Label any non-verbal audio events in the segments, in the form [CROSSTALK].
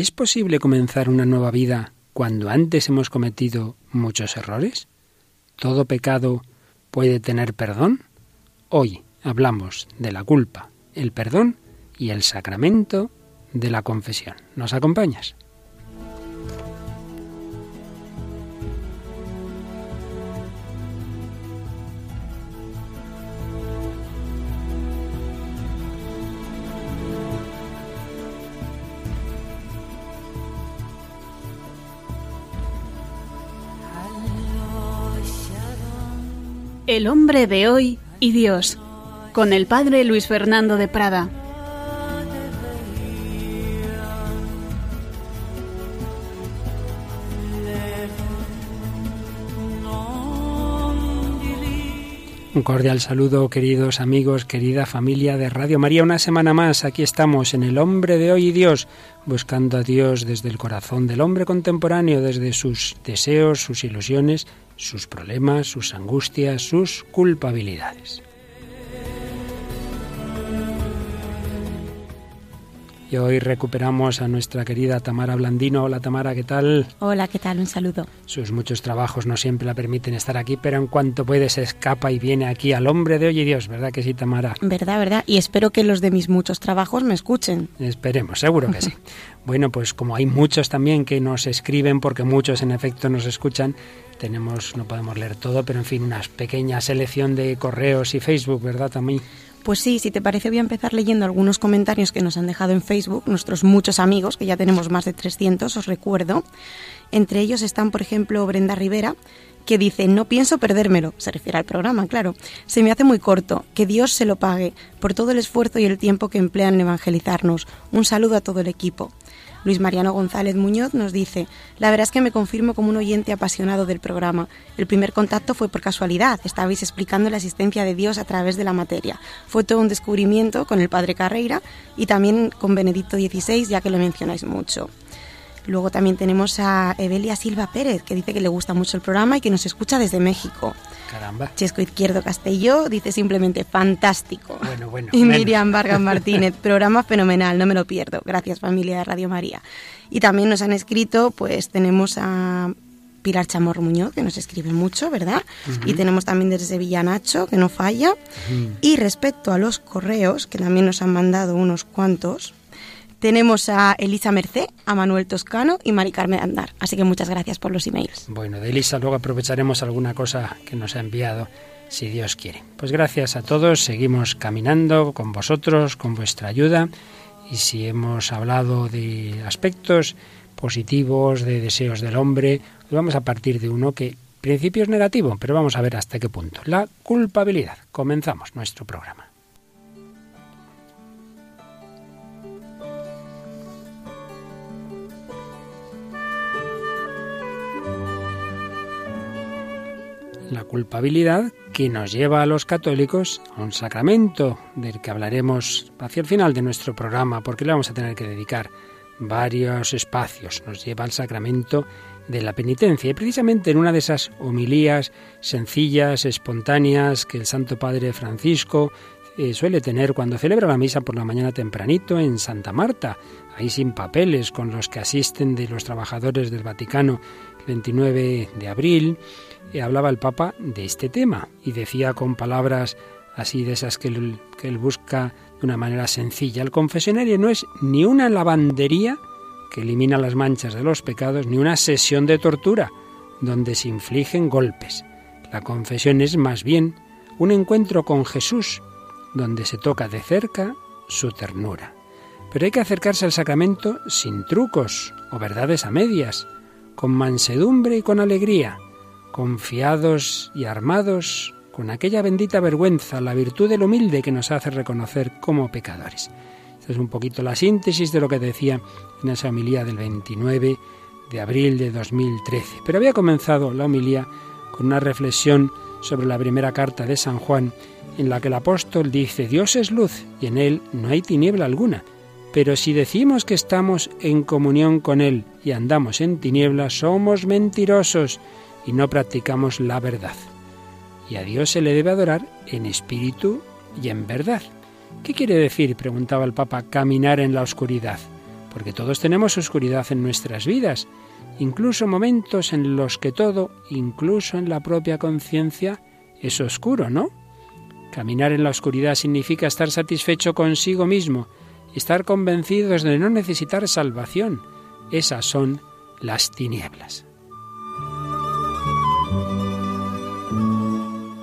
¿Es posible comenzar una nueva vida cuando antes hemos cometido muchos errores? ¿Todo pecado puede tener perdón? Hoy hablamos de la culpa, el perdón y el sacramento de la confesión. ¿Nos acompañas? El hombre de hoy y Dios, con el padre Luis Fernando de Prada. Un cordial saludo, queridos amigos, querida familia de Radio María. Una semana más, aquí estamos en El Hombre de Hoy y Dios, buscando a Dios desde el corazón del hombre contemporáneo, desde sus deseos, sus ilusiones, sus problemas, sus angustias, sus culpabilidades. Y hoy recuperamos a nuestra querida Tamara Blandino. Hola Tamara, ¿qué tal? Hola, ¿qué tal? Un saludo. Sus muchos trabajos no siempre la permiten estar aquí, pero en cuanto puede se escapa y viene aquí al hombre de hoy y Dios, ¿verdad que sí, Tamara? Verdad, verdad. Y espero que los de mis muchos trabajos me escuchen. Esperemos, seguro que sí. [LAUGHS] bueno, pues como hay muchos también que nos escriben, porque muchos en efecto nos escuchan, tenemos, no podemos leer todo, pero en fin, una pequeña selección de correos y Facebook, ¿verdad, también? Pues sí, si te parece voy a empezar leyendo algunos comentarios que nos han dejado en Facebook nuestros muchos amigos, que ya tenemos más de 300, os recuerdo. Entre ellos están, por ejemplo, Brenda Rivera, que dice, no pienso perdérmelo, se refiere al programa, claro, se me hace muy corto, que Dios se lo pague por todo el esfuerzo y el tiempo que emplean en evangelizarnos. Un saludo a todo el equipo. Luis Mariano González Muñoz nos dice, la verdad es que me confirmo como un oyente apasionado del programa. El primer contacto fue por casualidad, estabais explicando la existencia de Dios a través de la materia. Fue todo un descubrimiento con el padre Carreira y también con Benedicto XVI, ya que lo mencionáis mucho. Luego también tenemos a Evelia Silva Pérez, que dice que le gusta mucho el programa y que nos escucha desde México. Caramba. Chesco Izquierdo Castelló dice simplemente fantástico. Bueno, bueno. [LAUGHS] Y Miriam Vargas Martínez, [LAUGHS] programa fenomenal, no me lo pierdo. Gracias familia de Radio María. Y también nos han escrito, pues tenemos a Pilar Chamorro Muñoz, que nos escribe mucho, ¿verdad? Y tenemos también desde Sevilla Nacho, que no falla. Y respecto a los correos, que también nos han mandado unos cuantos, tenemos a Elisa Mercé, a Manuel Toscano y Mari Carmen Andar. Así que muchas gracias por los emails. Bueno, de Elisa luego aprovecharemos alguna cosa que nos ha enviado, si Dios quiere. Pues gracias a todos, seguimos caminando con vosotros, con vuestra ayuda. Y si hemos hablado de aspectos positivos, de deseos del hombre, vamos a partir de uno que principio es negativo, pero vamos a ver hasta qué punto. La culpabilidad. Comenzamos nuestro programa. La culpabilidad que nos lleva a los católicos a un sacramento del que hablaremos hacia el final de nuestro programa, porque le vamos a tener que dedicar varios espacios. Nos lleva al sacramento de la penitencia y precisamente en una de esas homilías sencillas, espontáneas que el Santo Padre Francisco eh, suele tener cuando celebra la misa por la mañana tempranito en Santa Marta, ahí sin papeles, con los que asisten de los trabajadores del Vaticano 29 de abril, hablaba el Papa de este tema y decía con palabras así de esas que él, que él busca de una manera sencilla. El confesionario no es ni una lavandería que elimina las manchas de los pecados, ni una sesión de tortura donde se infligen golpes. La confesión es más bien un encuentro con Jesús, donde se toca de cerca su ternura. Pero hay que acercarse al sacramento sin trucos o verdades a medias, con mansedumbre y con alegría, confiados y armados con aquella bendita vergüenza, la virtud del humilde que nos hace reconocer como pecadores. Esta es un poquito la síntesis de lo que decía en esa homilía del 29 de abril de 2013. Pero había comenzado la homilía con una reflexión sobre la primera carta de San Juan, en la que el apóstol dice, Dios es luz y en él no hay tiniebla alguna. Pero si decimos que estamos en comunión con Él y andamos en tinieblas, somos mentirosos y no practicamos la verdad. Y a Dios se le debe adorar en espíritu y en verdad. ¿Qué quiere decir, preguntaba el Papa, caminar en la oscuridad? porque todos tenemos oscuridad en nuestras vidas, incluso momentos en los que todo, incluso en la propia conciencia, es oscuro, ¿no? Caminar en la oscuridad significa estar satisfecho consigo mismo, estar convencidos de no necesitar salvación. Esas son las tinieblas.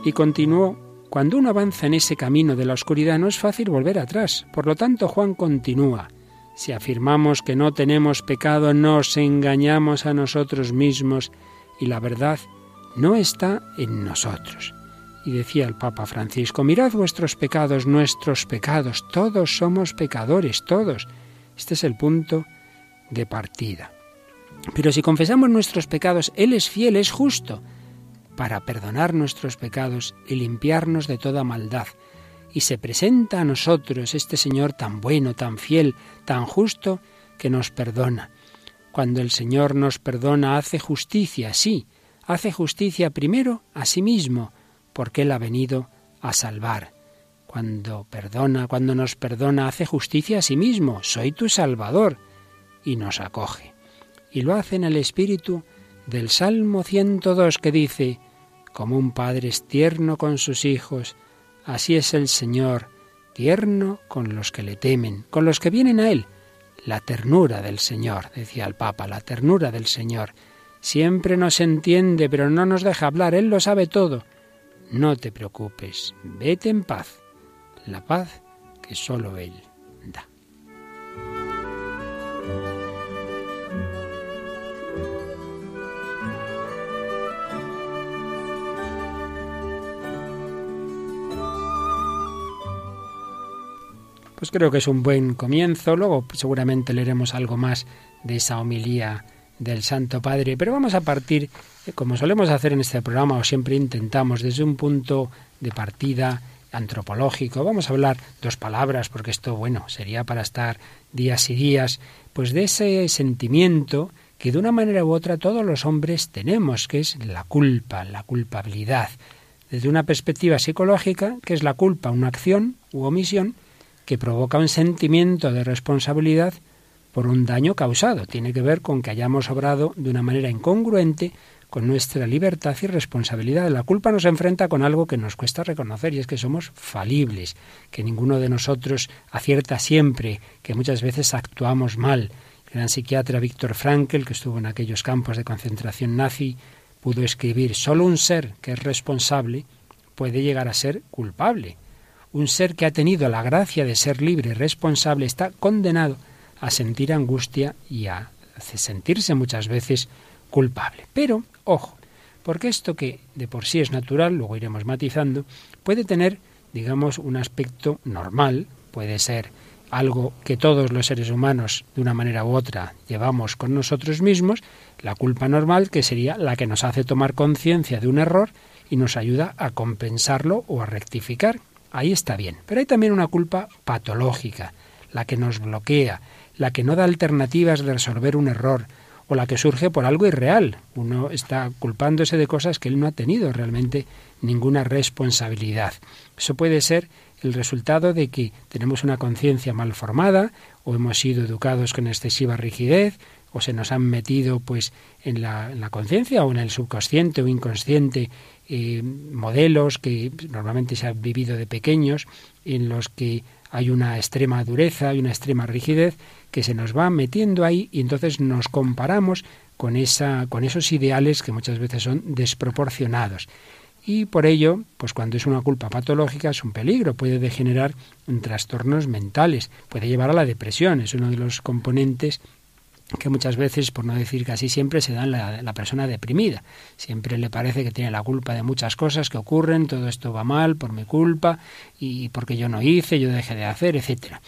Y continuó, cuando uno avanza en ese camino de la oscuridad no es fácil volver atrás. Por lo tanto, Juan continúa, si afirmamos que no tenemos pecado, nos engañamos a nosotros mismos y la verdad no está en nosotros. Y decía el Papa Francisco, mirad vuestros pecados, nuestros pecados, todos somos pecadores, todos. Este es el punto de partida. Pero si confesamos nuestros pecados, Él es fiel, es justo, para perdonar nuestros pecados y limpiarnos de toda maldad. Y se presenta a nosotros este Señor tan bueno, tan fiel, tan justo, que nos perdona. Cuando el Señor nos perdona, hace justicia, sí, hace justicia primero a sí mismo, porque Él ha venido a salvar. Cuando perdona, cuando nos perdona, hace justicia a sí mismo, soy tu Salvador, y nos acoge. Y lo hace en el espíritu del Salmo 102 que dice, como un padre es tierno con sus hijos, así es el Señor, tierno con los que le temen, con los que vienen a Él. La ternura del Señor, decía el Papa, la ternura del Señor. Siempre nos entiende, pero no nos deja hablar, Él lo sabe todo. No te preocupes, vete en paz, la paz que solo Él da. Pues creo que es un buen comienzo, luego seguramente leeremos algo más de esa homilía del Santo Padre, pero vamos a partir como solemos hacer en este programa, o siempre intentamos, desde un punto de partida antropológico, vamos a hablar dos palabras, porque esto, bueno, sería para estar días y días, pues de ese sentimiento que de una manera u otra todos los hombres tenemos, que es la culpa, la culpabilidad. Desde una perspectiva psicológica, que es la culpa, una acción u omisión que provoca un sentimiento de responsabilidad por un daño causado. Tiene que ver con que hayamos obrado de una manera incongruente con nuestra libertad y responsabilidad. La culpa nos enfrenta con algo que nos cuesta reconocer y es que somos falibles, que ninguno de nosotros acierta siempre, que muchas veces actuamos mal. El gran psiquiatra Víctor Frankl, que estuvo en aquellos campos de concentración nazi, pudo escribir, solo un ser que es responsable puede llegar a ser culpable. Un ser que ha tenido la gracia de ser libre y responsable está condenado a sentir angustia y a sentirse muchas veces culpable. Pero, ojo, porque esto que de por sí es natural, luego iremos matizando, puede tener, digamos, un aspecto normal, puede ser algo que todos los seres humanos, de una manera u otra, llevamos con nosotros mismos, la culpa normal, que sería la que nos hace tomar conciencia de un error y nos ayuda a compensarlo o a rectificar. Ahí está bien. Pero hay también una culpa patológica, la que nos bloquea, la que no da alternativas de resolver un error, o la que surge por algo irreal. Uno está culpándose de cosas que él no ha tenido realmente ninguna responsabilidad. Eso puede ser el resultado de que tenemos una conciencia mal formada o hemos sido educados con excesiva rigidez o se nos han metido pues en la, conciencia o en el subconsciente o inconsciente eh, modelos que normalmente se han vivido de pequeños en los que hay una extrema dureza, y una extrema rigidez que se nos va metiendo ahí y entonces nos comparamos con, esa, con esos ideales que muchas veces son desproporcionados. Y por ello, pues cuando es una culpa patológica es un peligro, puede degenerar en trastornos mentales, puede llevar a la depresión, es uno de los componentes que muchas veces, por no decir casi siempre, se da la, la, persona deprimida. Siempre le parece que tiene la culpa de muchas cosas que ocurren, todo esto va mal por mi culpa y porque yo no hice, yo dejé de hacer, etcétera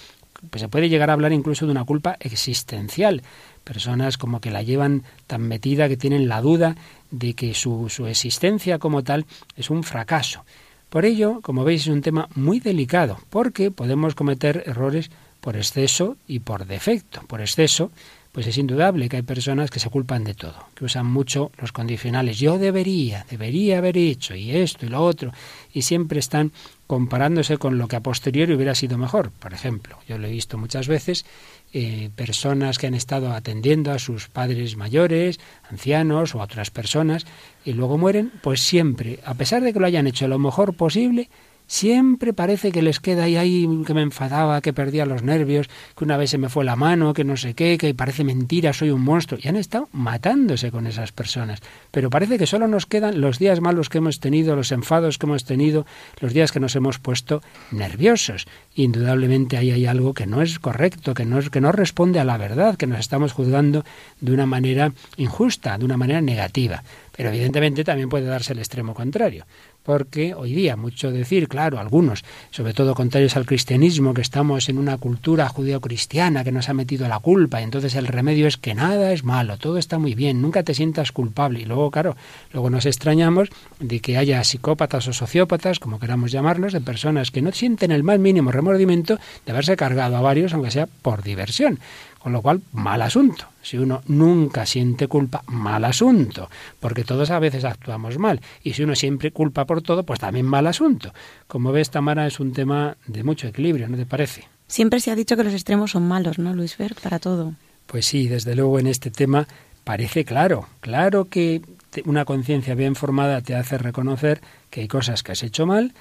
pues se puede llegar a hablar incluso de una culpa existencial. Personas como que la llevan tan metida que tienen la duda de que su, su existencia como tal es un fracaso. Por ello, como veis, es un tema muy delicado, porque podemos cometer errores por exceso y por defecto. Por exceso, pues es indudable que hay personas que se culpan de todo, que usan mucho los condicionales. Yo debería, debería haber hecho, y esto y lo otro, y siempre están comparándose con lo que a posteriori hubiera sido mejor. Por ejemplo, yo lo he visto muchas veces, eh, personas que han estado atendiendo a sus padres mayores, ancianos o a otras personas, y luego mueren, pues siempre, a pesar de que lo hayan hecho lo mejor posible, Siempre parece que les queda ahí, ahí que me enfadaba, que perdía los nervios, que una vez se me fue la mano, que no sé qué, que parece mentira, soy un monstruo. Y han estado matándose con esas personas. Pero parece que solo nos quedan los días malos que hemos tenido, los enfados que hemos tenido, los días que nos hemos puesto nerviosos. Indudablemente ahí hay algo que no es correcto, que no, es, que no responde a la verdad, que nos estamos juzgando de una manera injusta, de una manera negativa. Pero evidentemente también puede darse el extremo contrario porque hoy día, mucho decir, claro, algunos, sobre todo contrarios al cristianismo, que estamos en una cultura judío-cristiana que nos ha metido la culpa, y entonces el remedio es que nada es malo, todo está muy bien, nunca te sientas culpable. Y luego, claro, luego nos extrañamos de que haya psicópatas o sociópatas, como queramos llamarlos, de personas que no sienten el más mínimo remordimiento de haberse cargado a varios, aunque sea por diversión. Con lo cual, mal asunto. Si uno nunca siente culpa, mal asunto, porque todos a veces actuamos mal. Y si uno siempre culpa por todo, pues también mal asunto. Como ves, Tamara, es un tema de mucho equilibrio, ¿no te parece? Siempre se ha dicho que los extremos son malos, ¿no, Luis Fer? Para todo. Pues sí, desde luego en este tema parece claro, claro que una conciencia bien formada te hace reconocer que hay cosas que has hecho mal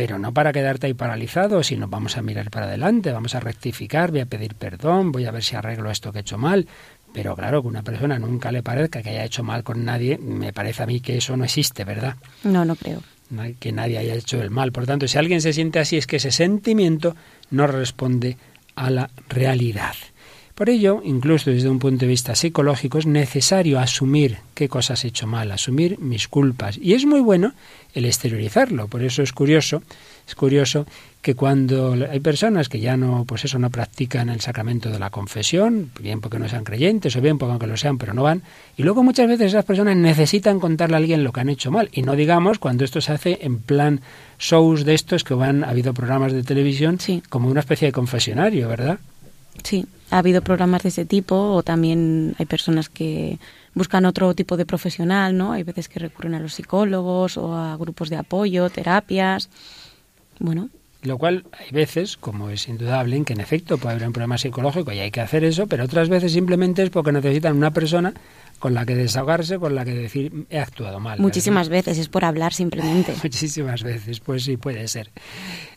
pero no para quedarte ahí paralizado, sino vamos a mirar para adelante, vamos a rectificar, voy a pedir perdón, voy a ver si arreglo esto que he hecho mal. Pero claro, que una persona nunca le parezca que haya hecho mal con nadie, me parece a mí que eso no existe, ¿verdad? No, no creo. Que nadie haya hecho el mal. Por tanto, si alguien se siente así, es que ese sentimiento no responde a la realidad. Por ello, incluso desde un punto de vista psicológico, es necesario asumir qué cosas he hecho mal, asumir mis culpas. Y es muy bueno el exteriorizarlo. Por eso es curioso, es curioso que cuando hay personas que ya no, pues eso, no practican el sacramento de la confesión, bien porque no sean creyentes o bien porque aunque lo sean, pero no van, y luego muchas veces esas personas necesitan contarle a alguien lo que han hecho mal. Y no digamos cuando esto se hace en plan shows de estos que van, ha habido programas de televisión como una especie de confesionario, ¿verdad? Sí, ha habido programas de ese tipo o también hay personas que buscan otro tipo de profesional, ¿no? Hay veces que recurren a los psicólogos o a grupos de apoyo, terapias. Bueno. Lo cual hay veces, como es indudable, en que en efecto puede haber un problema psicológico y hay que hacer eso, pero otras veces simplemente es porque necesitan una persona con la que desahogarse, con la que decir he actuado mal. Muchísimas veces, es por hablar simplemente. [LAUGHS] Muchísimas veces, pues sí, puede ser.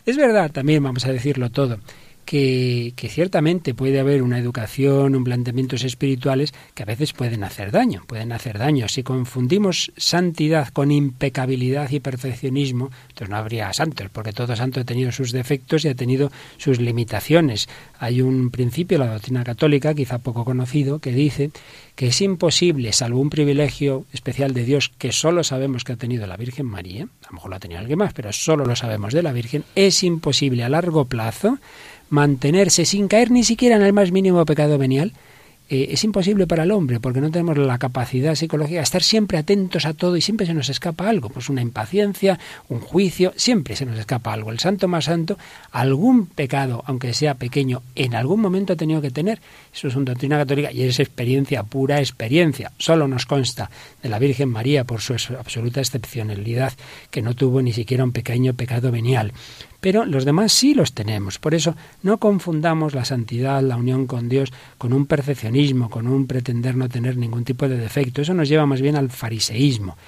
Es verdad, también vamos a decirlo todo, que, ciertamente puede haber una educación, un planteamientos espirituales que a veces pueden hacer daño, pueden hacer daño. Si confundimos santidad con impecabilidad y perfeccionismo, entonces no habría santos, porque todo santo ha tenido sus defectos y ha tenido sus limitaciones. Hay un principio, la doctrina católica, quizá poco conocido, que dice que es imposible, salvo un privilegio especial de Dios que solo sabemos que ha tenido la Virgen María, a lo mejor lo ha tenido alguien más, pero solo lo sabemos de la Virgen, es imposible a largo plazo mantenerse sin caer ni siquiera en el más mínimo pecado venial, eh, es imposible para el hombre porque no tenemos la capacidad psicológica de estar siempre atentos a todo y siempre se nos escapa algo, pues una impaciencia, un juicio, siempre se nos escapa algo. El santo más santo, algún pecado, aunque sea pequeño, en algún momento ha tenido que tener. Eso es una doctrina católica y es experiencia, pura experiencia. Solo nos consta de la Virgen María por su absoluta excepcionalidad, que no tuvo ni siquiera un pequeño pecado venial pero los demás sí los tenemos. Por eso no confundamos la santidad, la unión con Dios, con un perfeccionismo, con un pretender no tener ningún tipo de defecto. Eso nos lleva más bien al fariseísmo.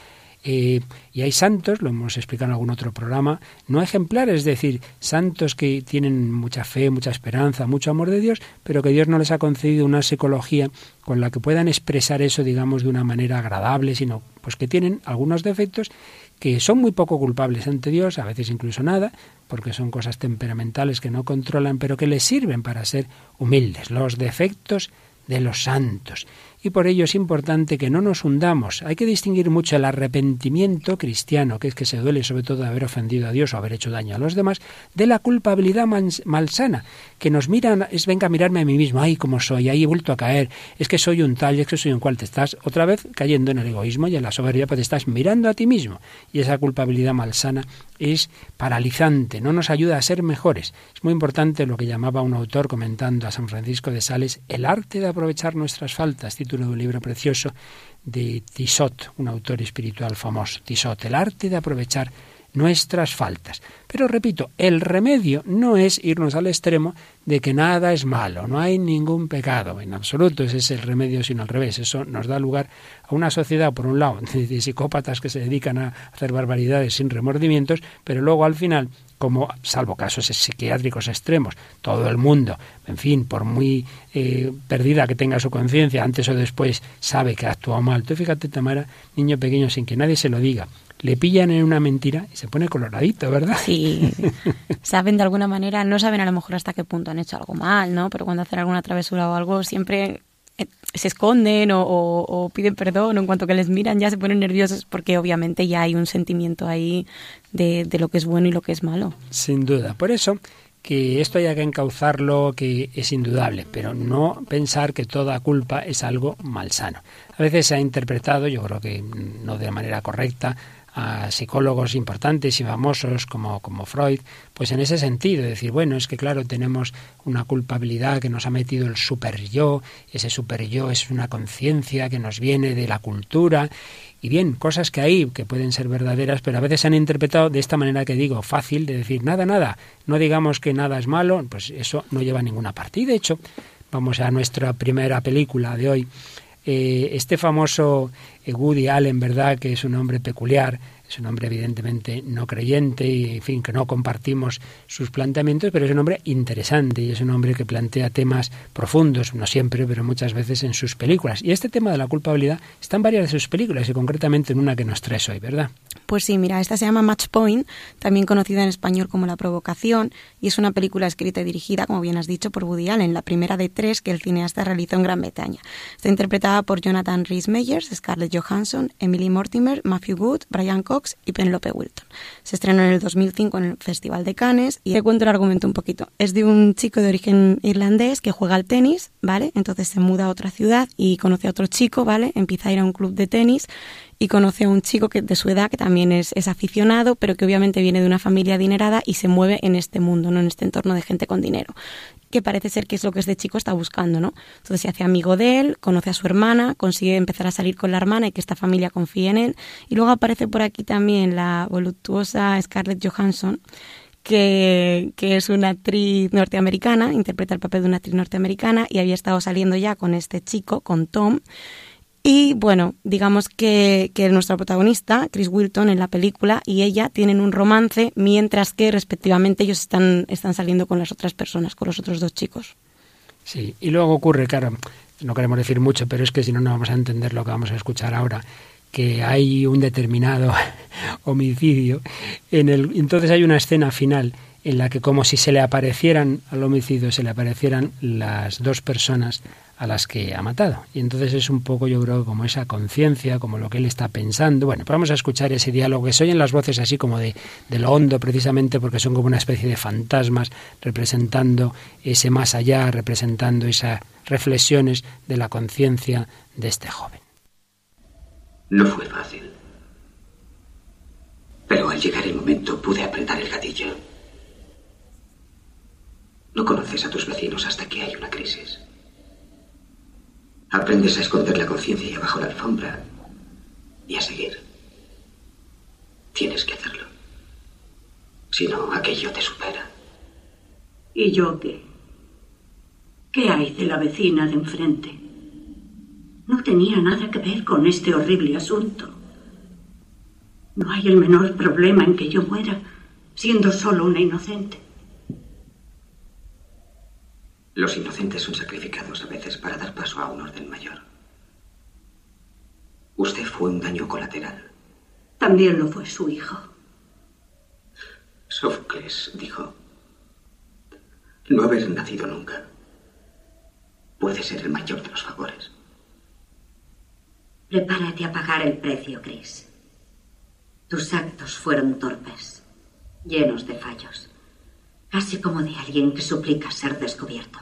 Eh, y hay santos, lo hemos explicado en algún otro programa, no ejemplares, es decir, santos que tienen mucha fe, mucha esperanza, mucho amor de Dios, pero que Dios no les ha concedido una psicología con la que puedan expresar eso, digamos, de una manera agradable, sino pues que tienen algunos defectos que son muy poco culpables ante Dios, a veces incluso nada, porque son cosas temperamentales que no controlan, pero que les sirven para ser humildes, los defectos de los santos y por ello es importante que no nos hundamos. Hay que distinguir mucho el arrepentimiento cristiano, que es que se duele sobre todo de haber ofendido a Dios o haber hecho daño a los demás, de la culpabilidad malsana, que nos miran, es venga a mirarme a mí mismo, ay, cómo soy, ahí he vuelto a caer, es que soy un tal, es que soy un cual, te estás otra vez cayendo en el egoísmo y en la soberbia, pues te estás mirando a ti mismo. Y esa culpabilidad malsana es paralizante, no nos ayuda a ser mejores. Es muy importante lo que llamaba un autor comentando a San Francisco de Sales, el arte de aprovechar nuestras faltas, de un libro precioso de Tissot, un autor espiritual famoso. Tissot, el arte de aprovechar nuestras faltas. Pero repito, el remedio no es irnos al extremo de que nada es malo, no hay ningún pecado, en absoluto ese es el remedio, sino al revés. Eso nos da lugar a una sociedad, por un lado, [LAUGHS] de psicópatas que se dedican a hacer barbaridades sin remordimientos, pero luego al final como, salvo casos psiquiátricos extremos, todo el mundo, en fin, por muy eh, perdida que tenga su conciencia, antes o después sabe que ha actuado mal. Tú fíjate, Tamara, niño pequeño, sin que nadie se lo diga, le pillan en una mentira y se pone coloradito, ¿verdad? Sí. [LAUGHS] saben de alguna manera, no saben a lo mejor hasta qué punto han hecho algo mal, ¿no? Pero cuando hacen alguna travesura o algo, siempre eh, se esconden o, piden perdón o en cuanto que les miran ya se ponen nerviosos porque obviamente ya hay un sentimiento ahí de, de lo que es bueno y lo que es malo. Sin duda. Por eso que esto haya que encauzarlo, que es indudable, pero no pensar que toda culpa es algo malsano. A veces se ha interpretado, yo creo que no de manera correcta, a psicólogos importantes y famosos como, como Freud, pues en ese sentido, decir, bueno, es que claro, tenemos una culpabilidad que nos ha metido el super yo, ese super yo es una conciencia que nos viene de la cultura, y bien, cosas que hay que pueden ser verdaderas, pero a veces se han interpretado de esta manera que digo, fácil, de decir, nada, nada, no digamos que nada es malo, pues eso no lleva a ninguna parte. De hecho, vamos a nuestra primera película de hoy, eh, este famoso eh, Woody Allen, ¿verdad? Que es un hombre peculiar, es un hombre evidentemente no creyente y, en fin, que no compartimos sus planteamientos, pero es un hombre interesante y es un hombre que plantea temas profundos, no siempre, pero muchas veces en sus películas. Y este tema de la culpabilidad está en varias de sus películas y concretamente en una que nos traes hoy, ¿verdad? Pues sí, mira, esta se llama Match Point, también conocida en español como La Provocación, y es una película escrita y dirigida, como bien has dicho, por Woody Allen, la primera de tres que el cineasta realizó en Gran Bretaña. Está interpretada por Jonathan Rhys Meyers, Scarlett Johansson, Emily Mortimer, Matthew Good, Brian Cox y Penelope Wilton. Se estrenó en el 2005 en el Festival de Cannes y te cuento el argumento un poquito. Es de un chico de origen irlandés que juega al tenis, ¿vale? Entonces se muda a otra ciudad y conoce a otro chico, ¿vale? Empieza a ir a un club de tenis y conoce a un chico que de su edad que también es, es, aficionado, pero que obviamente viene de una familia adinerada y se mueve en este mundo, no en este entorno de gente con dinero que parece ser que es lo que este chico está buscando, ¿no? Entonces se hace amigo de él, conoce a su hermana, consigue empezar a salir con la hermana y que esta familia confíe en él. Y luego aparece por aquí también la voluptuosa Scarlett Johansson, que, que, es una actriz norteamericana, interpreta el papel de una actriz norteamericana y había estado saliendo ya con este chico, con Tom, y bueno, digamos que, que nuestro protagonista, Chris Wilton, en la película, y ella tienen un romance, mientras que respectivamente ellos están, están saliendo con las otras personas, con los otros dos chicos. Sí, y luego ocurre, claro, no queremos decir mucho, pero es que si no, no vamos a entender lo que vamos a escuchar ahora que hay un determinado [LAUGHS] homicidio. En el, entonces hay una escena final en la que como si se le aparecieran al homicidio, se le aparecieran las dos personas a las que ha matado. Y entonces es un poco, yo creo, como esa conciencia, como lo que él está pensando. Bueno, pues vamos a escuchar ese diálogo, que se oyen las voces así como de, de lo hondo, precisamente porque son como una especie de fantasmas representando ese más allá, representando esas reflexiones de la conciencia de este joven. No fue fácil. Pero al llegar el momento pude apretar el gatillo. No conoces a tus vecinos hasta que hay una crisis. Aprendes a esconder la conciencia y abajo la alfombra y a seguir. Tienes que hacerlo. Si no, aquello te supera. ¿Y yo qué? ¿Qué hay de la vecina de enfrente? No tenía nada que ver con este horrible asunto. No hay el menor problema en que yo muera siendo solo una inocente. Los inocentes son sacrificados a veces para dar paso a un orden mayor. Usted fue un daño colateral. También lo fue su hijo. Sófocles dijo, no haber nacido nunca puede ser el mayor de los favores. Prepárate a pagar el precio, Chris. Tus actos fueron torpes, llenos de fallos, casi como de alguien que suplica ser descubierto.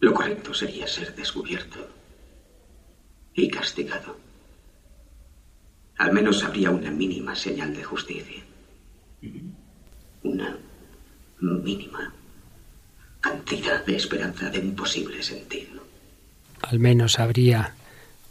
Lo correcto sería ser descubierto y castigado. Al menos habría una mínima señal de justicia. Una mínima cantidad de esperanza de un posible sentido. Al menos habría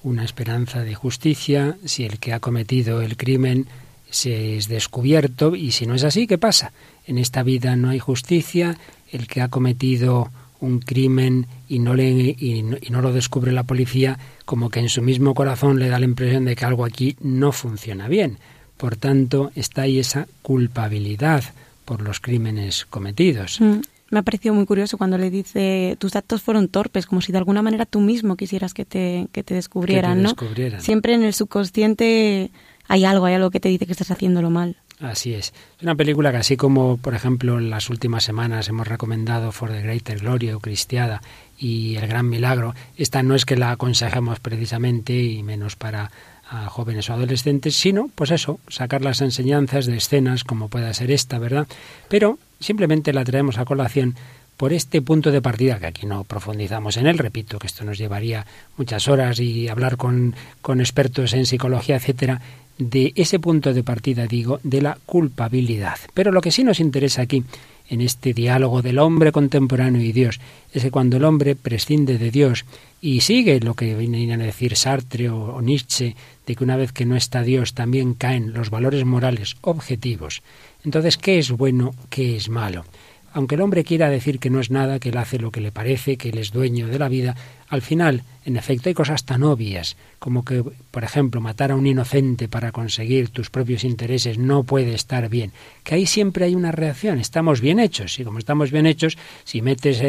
una esperanza de justicia si el que ha cometido el crimen se es descubierto y si no es así, ¿qué pasa? En esta vida no hay justicia, el que ha cometido un crimen y no, le, y no, lo descubre la policía, como que en su mismo corazón le da la impresión de que algo aquí no funciona bien. Por tanto, está ahí esa culpabilidad por los crímenes cometidos. Mm, me ha parecido muy curioso cuando le dice tus actos fueron torpes, como si de alguna manera tú mismo quisieras que te, que te descubrieran, ¿no? Siempre en el subconsciente hay algo, hay algo que te dice que estás haciéndolo mal. Así es. Es una película que así como, por ejemplo, en las últimas semanas hemos recomendado For the Greater Glory o Cristiada y El Gran Milagro, esta no es que la aconsejemos precisamente y menos para a jóvenes o adolescentes, sino, pues eso, sacar las enseñanzas de escenas como pueda ser esta, ¿verdad? Pero simplemente la traemos a colación por este punto de partida, que aquí no profundizamos en él, repito que esto nos llevaría muchas horas y hablar con, con expertos en psicología, etcétera, de ese punto de partida, digo, de la culpabilidad. Pero lo que sí nos interesa aquí, en este diálogo del hombre contemporáneo y Dios, es que cuando el hombre prescinde de Dios y sigue lo que vienen a decir Sartre o Nietzsche, de que una vez que no está Dios también caen los valores morales objetivos, entonces, ¿qué es bueno, qué es malo? Aunque el hombre quiera decir que no es nada, que él hace lo que le parece, que él es dueño de la vida, al final, en efecto, hay cosas tan obvias como que, por ejemplo, matar a un inocente para conseguir tus propios intereses no puede estar bien, que ahí siempre hay una reacción, estamos bien hechos, y como estamos bien hechos, si metes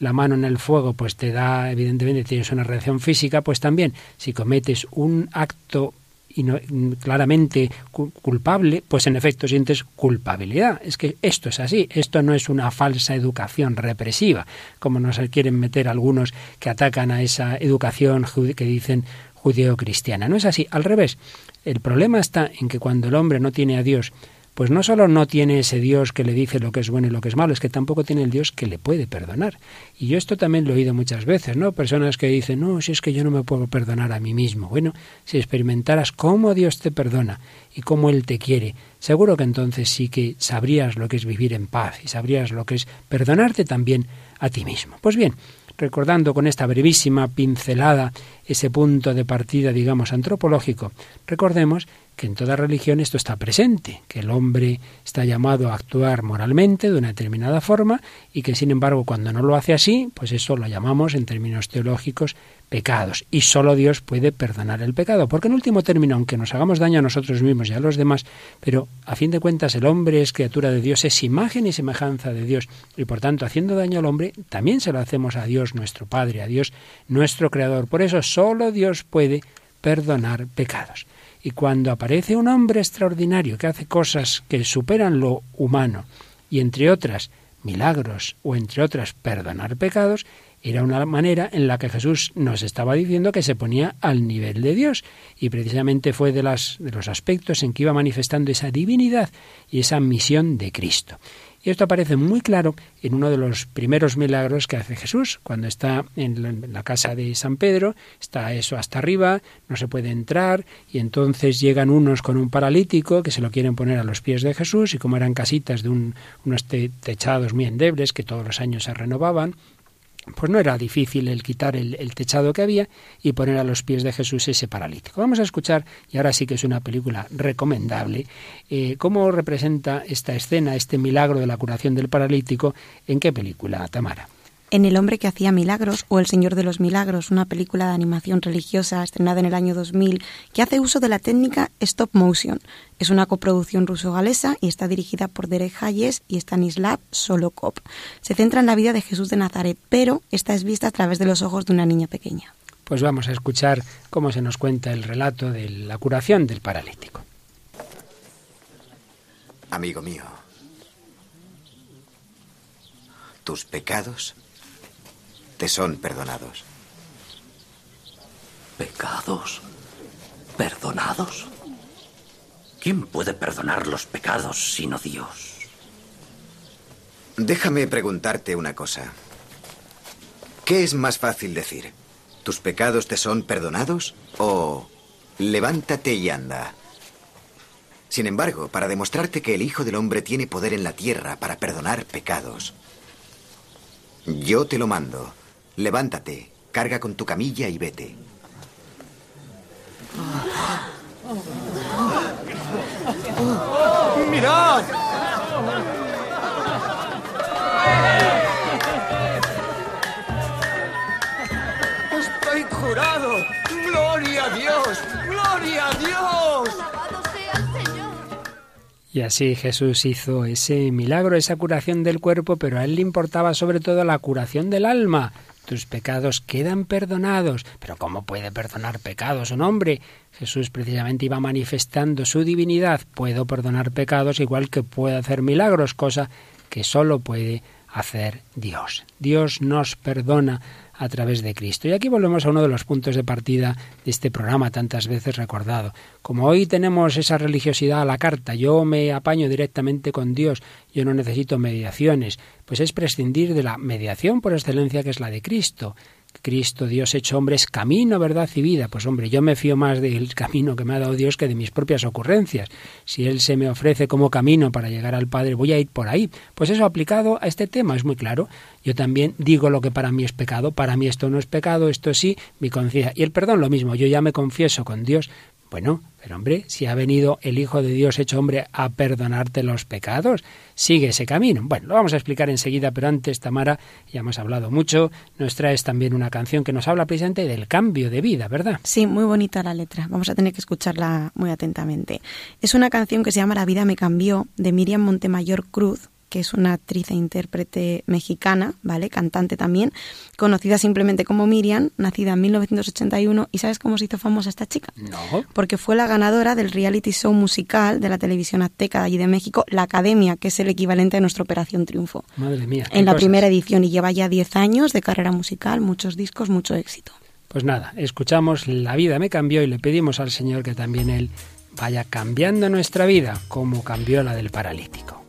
la mano en el fuego, pues te da, evidentemente, tienes una reacción física, pues también, si cometes un acto y no, claramente culpable, pues en efecto sientes culpabilidad. Es que esto es así, esto no es una falsa educación represiva, como nos quieren meter algunos que atacan a esa educación que dicen judeo-cristiana. No es así, al revés. El problema está en que cuando el hombre no tiene a Dios, pues no solo no tiene ese Dios que le dice lo que es bueno y lo que es malo, es que tampoco tiene el Dios que le puede perdonar. Y yo esto también lo he oído muchas veces, ¿no? Personas que dicen, no, si es que yo no me puedo perdonar a mí mismo. Bueno, si experimentaras cómo Dios te perdona y cómo Él te quiere, seguro que entonces sí que sabrías lo que es vivir en paz y sabrías lo que es perdonarte también a ti mismo. Pues bien, recordando con esta brevísima pincelada ese punto de partida, digamos, antropológico, recordemos que en toda religión esto está presente, que el hombre está llamado a actuar moralmente de una determinada forma y que sin embargo cuando no lo hace así, pues eso lo llamamos en términos teológicos pecados y solo Dios puede perdonar el pecado, porque en último término, aunque nos hagamos daño a nosotros mismos y a los demás, pero a fin de cuentas el hombre es criatura de Dios, es imagen y semejanza de Dios y por tanto haciendo daño al hombre también se lo hacemos a Dios nuestro Padre, a Dios nuestro Creador. Por eso solo Dios puede perdonar pecados. Y cuando aparece un hombre extraordinario que hace cosas que superan lo humano, y entre otras milagros, o entre otras perdonar pecados, era una manera en la que Jesús nos estaba diciendo que se ponía al nivel de Dios y precisamente fue de, las, de los aspectos en que iba manifestando esa divinidad y esa misión de Cristo. Y esto aparece muy claro en uno de los primeros milagros que hace Jesús, cuando está en la casa de San Pedro, está eso hasta arriba, no se puede entrar, y entonces llegan unos con un paralítico que se lo quieren poner a los pies de Jesús, y como eran casitas de unos techados muy endebles que todos los años se renovaban, pues no era difícil el quitar el, techado que había y poner a los pies de Jesús ese paralítico. Vamos a escuchar, y ahora sí que es una película recomendable, eh, cómo representa esta escena, este milagro de la curación del paralítico, en qué película, Tamara en El hombre que hacía milagros o El Señor de los Milagros, una película de animación religiosa estrenada en el año 2000 que hace uso de la técnica stop motion. Es una coproducción ruso-galesa y está dirigida por Derek Hayes y Stanislav Solokov. Se centra en la vida de Jesús de Nazaret, pero esta es vista a través de los ojos de una niña pequeña. Pues vamos a escuchar cómo se nos cuenta el relato de la curación del paralítico. Amigo mío, tus pecados te son perdonados. ¿Pecados? ¿Perdonados? ¿Quién puede perdonar los pecados sino Dios? Déjame preguntarte una cosa. ¿Qué es más fácil decir? ¿Tus pecados te son perdonados? ¿O levántate y anda? Sin embargo, para demostrarte que el Hijo del Hombre tiene poder en la tierra para perdonar pecados, yo te lo mando. Levántate, carga con tu camilla y vete. ¡Mirad! ¡Estoy curado! ¡Gloria a Dios! ¡Gloria a Dios! Y así Jesús hizo ese milagro, esa curación del cuerpo, pero a él le importaba sobre todo la curación del alma. Tus pecados quedan perdonados. Pero ¿cómo puede perdonar pecados un hombre? Jesús precisamente iba manifestando su divinidad. Puedo perdonar pecados igual que puedo hacer milagros, cosa que solo puede hacer Dios. Dios nos perdona a través de Cristo. Y aquí volvemos a uno de los puntos de partida de este programa tantas veces recordado. Como hoy tenemos esa religiosidad a la carta, yo me apaño directamente con Dios, yo no necesito mediaciones, pues es prescindir de la mediación por excelencia que es la de Cristo. Cristo, Dios hecho hombre, es camino, verdad y vida. Pues hombre, yo me fío más del camino que me ha dado Dios que de mis propias ocurrencias. Si Él se me ofrece como camino para llegar al Padre, voy a ir por ahí. Pues eso aplicado a este tema es muy claro. Yo también digo lo que para mí es pecado, para mí esto no es pecado, esto sí, mi conciencia. Y el perdón lo mismo, yo ya me confieso con Dios, bueno, pero hombre, si ha venido el Hijo de Dios hecho hombre a perdonarte los pecados, sigue ese camino. Bueno, lo vamos a explicar enseguida, pero antes, Tamara, ya hemos hablado mucho, nos traes también una canción que nos habla precisamente del cambio de vida, ¿verdad? Sí, muy bonita la letra. Vamos a tener que escucharla muy atentamente. Es una canción que se llama La vida me cambió, de Miriam Montemayor Cruz, que es una actriz e intérprete mexicana, ¿vale? Cantante también, conocida simplemente como Miriam, nacida en 1981. ¿Y sabes cómo se hizo famosa esta chica? No. Porque fue la ganadora del reality show musical de la televisión azteca de allí de México, La Academia, que es el equivalente a nuestra Operación Triunfo. Madre mía. En la primera edición y lleva ya 10 años de carrera musical, muchos discos, mucho éxito. Pues nada, escuchamos La vida me cambió y le pedimos al Señor que también Él vaya cambiando nuestra vida como cambió la del paralítico.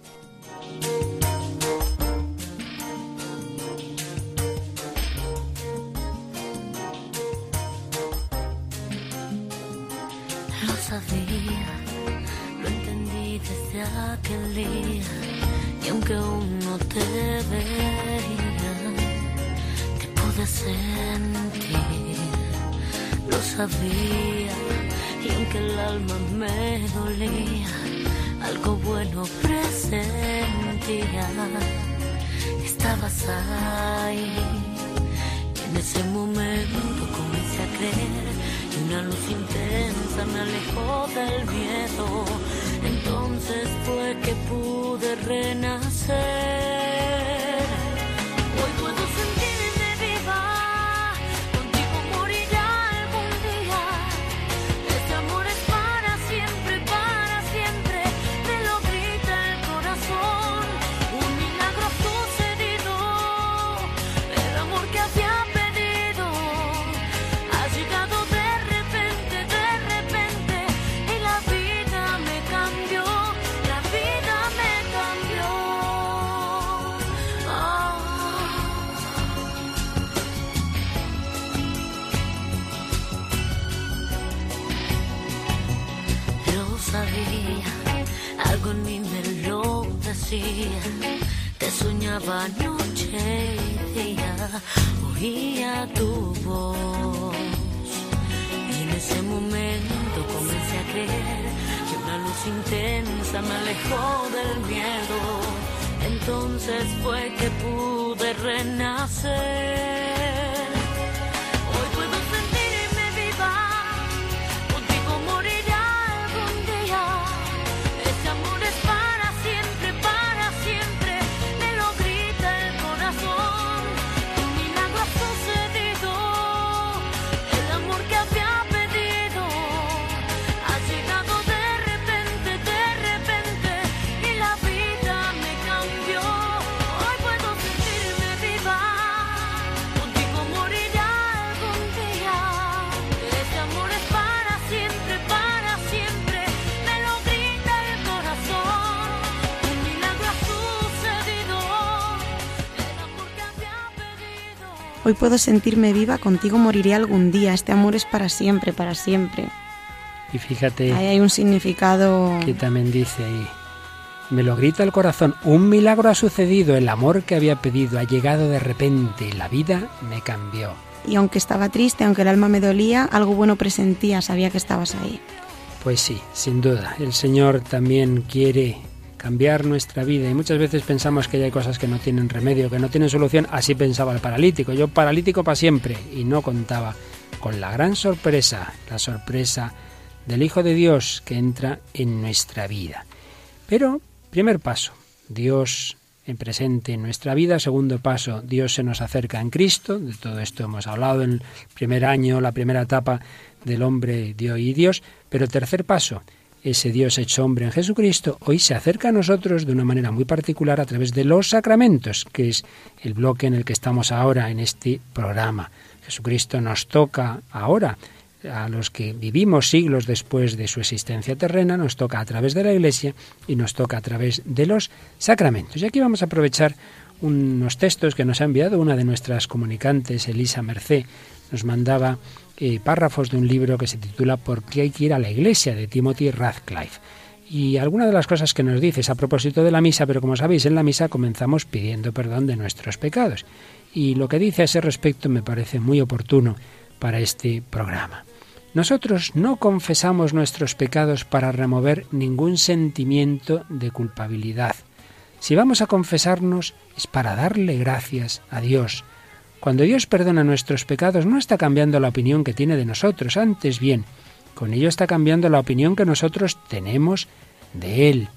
Y aunque aún no te veía, te pude sentir, lo sabía y aunque el alma me dolía, algo bueno presentía, estabas ahí y en ese momento comencé a creer y una luz intensa me alejó del miedo entonces fue que pude renacer. Te soñaba noche y día, oía tu voz. Y en ese momento comencé a creer que una luz intensa me alejó del miedo. Entonces fue que pude renacer. Hoy puedo sentirme viva, contigo moriré algún día. Este amor es para siempre, para siempre. Y fíjate. Ahí hay un significado. Que también dice ahí. Me lo grita el corazón. Un milagro ha sucedido. El amor que había pedido ha llegado de repente. La vida me cambió. Y aunque estaba triste, aunque el alma me dolía, algo bueno presentía. Sabía que estabas ahí. Pues sí, sin duda. El Señor también quiere cambiar nuestra vida y muchas veces pensamos que hay cosas que no tienen remedio, que no tienen solución. Así pensaba el paralítico. Yo paralítico para siempre y no contaba con la gran sorpresa, la sorpresa del Hijo de Dios que entra en nuestra vida. Pero, primer paso, Dios en presente en nuestra vida. Segundo paso, Dios se nos acerca en Cristo. De todo esto hemos hablado en el primer año, la primera etapa del hombre, Dios y Dios. Pero tercer paso, ese Dios hecho hombre en Jesucristo, hoy se acerca a nosotros de una manera muy particular a través de los sacramentos, que es el bloque en el que estamos ahora en este programa. Jesucristo nos toca ahora a los que vivimos siglos después de su existencia terrena, nos toca a través de la Iglesia y nos toca a través de los sacramentos. Y aquí vamos a aprovechar unos textos que nos ha enviado una de nuestras comunicantes, Elisa Mercé, nos mandaba eh, párrafos de un libro que se titula ¿Por qué hay que ir a la Iglesia? de Timothy Radcliffe. Y algunas de las cosas que nos dice es a propósito de la misa, pero como sabéis, en la misa comenzamos pidiendo perdón de nuestros pecados y lo que dice a ese respecto me parece muy oportuno para este programa. Nosotros no confesamos nuestros pecados para remover ningún sentimiento de culpabilidad. Si vamos a confesarnos es para darle gracias a Dios. Cuando Dios perdona nuestros pecados no está cambiando la opinión que tiene de nosotros, antes bien, con ello está cambiando la opinión que nosotros tenemos de Él.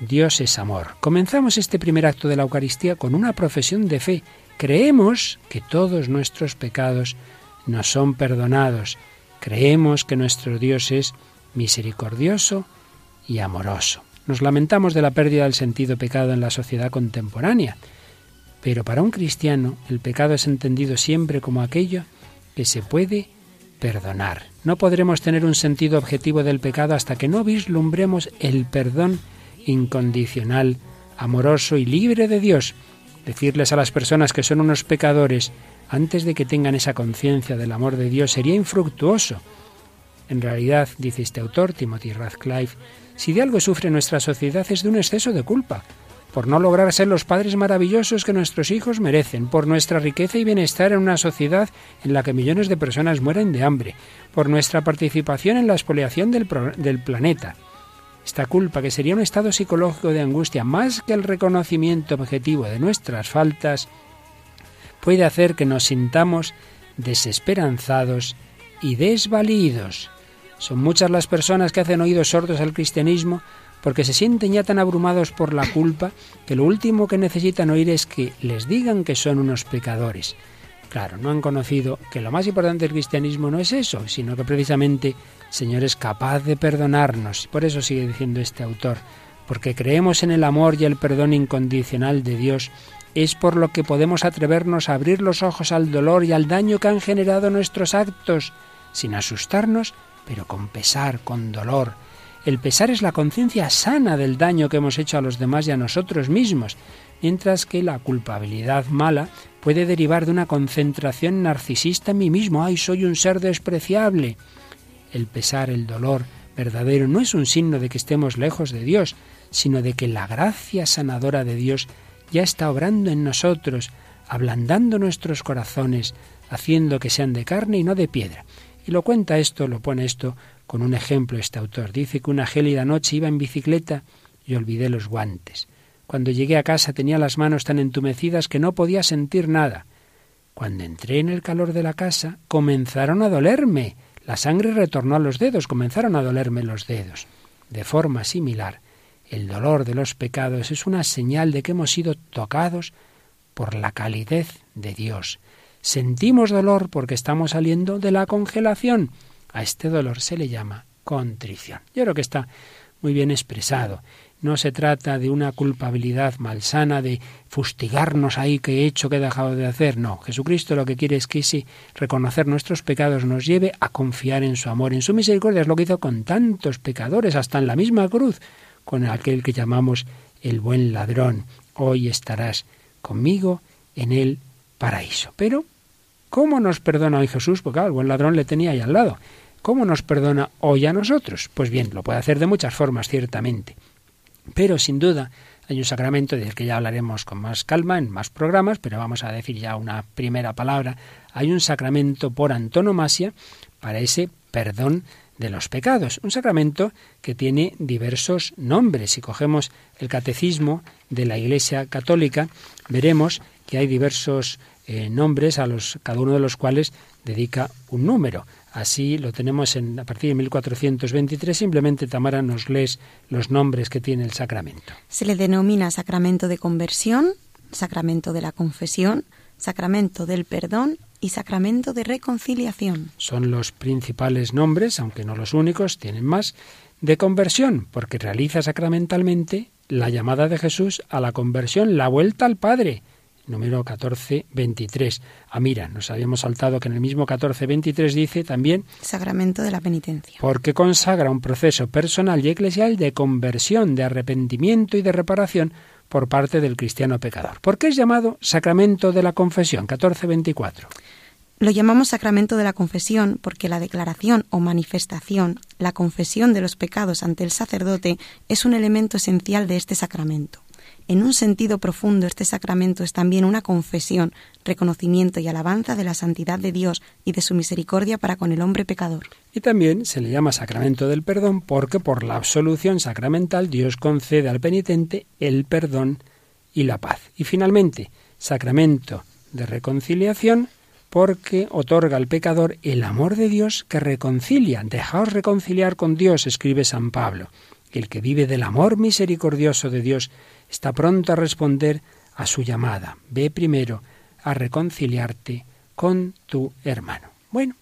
Dios es amor. Comenzamos este primer acto de la Eucaristía con una profesión de fe Creemos que todos nuestros pecados nos son perdonados. Creemos que nuestro Dios es misericordioso y amoroso. Nos lamentamos de la pérdida del sentido pecado en la sociedad contemporánea, pero para un cristiano el pecado es entendido siempre como aquello que se puede perdonar. No podremos tener un sentido objetivo del pecado hasta que no vislumbremos el perdón incondicional, amoroso y libre de Dios Decirles a las personas que son unos pecadores antes de que tengan esa conciencia del amor de Dios sería infructuoso. En realidad, dice este autor, Timothy Radcliffe, si de algo sufre nuestra sociedad es de un exceso de culpa, por no lograr ser los padres maravillosos que nuestros hijos merecen, por nuestra riqueza y bienestar en una sociedad en la que millones de personas mueren de hambre, por nuestra participación en la expoliación del, planeta, esta culpa, que sería un estado psicológico de angustia más que el reconocimiento objetivo de nuestras faltas, puede hacer que nos sintamos desesperanzados y desvalidos. Son muchas las personas que hacen oídos sordos al cristianismo porque se sienten ya tan abrumados por la culpa que lo último que necesitan oír es que les digan que son unos pecadores. Claro, no han conocido que lo más importante del cristianismo no es eso, sino que precisamente Señor es capaz de perdonarnos. Por eso sigue diciendo este autor, porque creemos en el amor y el perdón incondicional de Dios, es por lo que podemos atrevernos a abrir los ojos al dolor y al daño que han generado nuestros actos, sin asustarnos, pero con pesar, con dolor. El pesar es la conciencia sana del daño que hemos hecho a los demás y a nosotros mismos, mientras que la culpabilidad mala puede derivar de una concentración narcisista en mí mismo. ¡Ay, soy un ser despreciable! el pesar, el dolor verdadero no es un signo de que estemos lejos de Dios, sino de que la gracia sanadora de Dios ya está obrando en nosotros, ablandando nuestros corazones, haciendo que sean de carne y no de piedra. Y lo cuenta esto, lo pone esto con un ejemplo este autor. Dice que una gélida noche iba en bicicleta y olvidé los guantes. Cuando llegué a casa tenía las manos tan entumecidas que no podía sentir nada. Cuando entré en el calor de la casa comenzaron a dolerme la sangre retornó a los dedos, comenzaron a dolerme los dedos. De forma similar, el dolor de los pecados es una señal de que hemos sido tocados por la calidez de Dios. Sentimos dolor porque estamos saliendo de la congelación. A este dolor se le llama contrición. Yo creo que está muy bien expresado. No se trata de una culpabilidad malsana, de fustigarnos ahí que he hecho, que he dejado de hacer. No, Jesucristo lo que quiere es que ese reconocer nuestros pecados nos lleve a confiar en su amor, en su misericordia. Es lo que hizo con tantos pecadores, hasta en la misma cruz, con aquel que llamamos el buen ladrón. Hoy estarás conmigo en el paraíso. Pero, ¿cómo nos perdona hoy Jesús? Porque el buen ladrón le tenía ahí al lado. ¿Cómo nos perdona hoy a nosotros? Pues bien, lo puede hacer de muchas formas, ciertamente. Pero sin duda hay un sacramento del que ya hablaremos con más calma en más programas, pero vamos a decir ya una primera palabra. Hay un sacramento por antonomasia para ese perdón de los pecados. Un sacramento que tiene diversos nombres. Si cogemos el catecismo de la Iglesia Católica, veremos que hay diversos eh, nombres a los cada uno de los cuales dedica un número. Así lo tenemos en, a partir de 1423. Simplemente Tamara nos lees los nombres que tiene el sacramento. Se le denomina sacramento de conversión, sacramento de la confesión, sacramento del perdón y sacramento de reconciliación. Son los principales nombres, aunque no los únicos, tienen más, de conversión, porque realiza sacramentalmente la llamada de Jesús a la conversión, la vuelta al Padre. Número 1423. Ah, mira, nos habíamos saltado que en el mismo 1423 dice también Sacramento de la penitencia. Porque consagra un proceso personal y eclesial de conversión, de arrepentimiento y de reparación por parte del cristiano pecador. ¿Por qué es llamado sacramento de la confesión? 1424. Lo llamamos sacramento de la confesión porque la declaración o manifestación, la confesión de los pecados ante el sacerdote, es un elemento esencial de este sacramento. En un sentido profundo, este sacramento es también una confesión, reconocimiento y alabanza de la santidad de Dios y de su misericordia para con el hombre pecador. Y también se le llama sacramento del perdón porque por la absolución sacramental Dios concede al penitente el perdón y la paz. Y finalmente, sacramento de reconciliación porque otorga al pecador el amor de Dios que reconcilia. Dejaos reconciliar con Dios, escribe San Pablo. El que vive del amor misericordioso de Dios está pronto a responder a su llamada. Ve primero a reconciliarte con tu hermano. Bueno,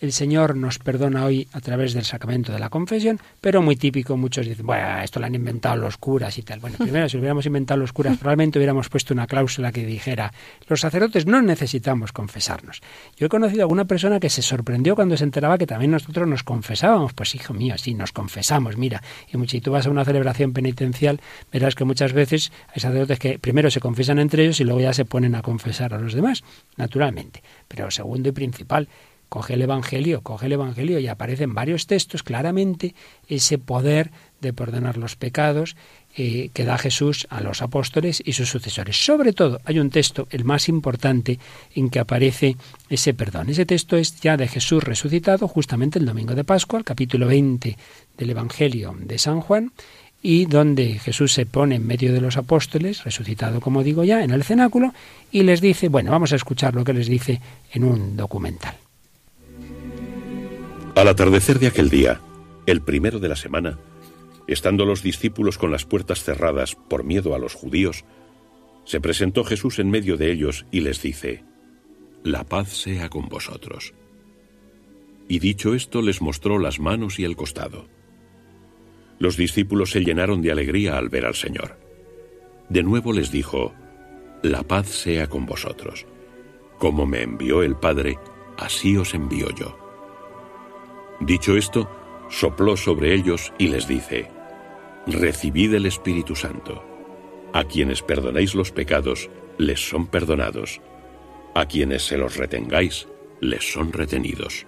el Señor nos perdona hoy a través del sacramento de la confesión, pero muy típico, muchos dicen, bueno, esto lo han inventado los curas y tal. Bueno, [LAUGHS] primero, si hubiéramos inventado los curas, probablemente hubiéramos puesto una cláusula que dijera, los sacerdotes no necesitamos confesarnos. Yo he conocido a alguna persona que se sorprendió cuando se enteraba que también nosotros nos confesábamos. Pues hijo mío, sí, nos confesamos, mira. Y si tú vas a una celebración penitencial, verás que muchas veces hay sacerdotes que primero se confiesan entre ellos y luego ya se ponen a confesar a los demás, naturalmente. Pero segundo y principal, coge el Evangelio, coge el Evangelio y aparecen varios textos claramente ese poder de perdonar los pecados eh, que da Jesús a los apóstoles y sus sucesores. Sobre todo hay un texto, el más importante, en que aparece ese perdón. Ese texto es ya de Jesús resucitado, justamente el domingo de Pascua, el capítulo 20 del Evangelio de San Juan, y donde Jesús se pone en medio de los apóstoles, resucitado como digo ya, en el cenáculo, y les dice, bueno, vamos a escuchar lo que les dice en un documental. Al atardecer de aquel día, el primero de la semana, estando los discípulos con las puertas cerradas por miedo a los judíos, se presentó Jesús en medio de ellos y les dice, La paz sea con vosotros. Y dicho esto les mostró las manos y el costado. Los discípulos se llenaron de alegría al ver al Señor. De nuevo les dijo, La paz sea con vosotros. Como me envió el Padre, así os envío yo. Dicho esto, sopló sobre ellos y les dice, Recibid el Espíritu Santo. A quienes perdonéis los pecados, les son perdonados. A quienes se los retengáis, les son retenidos.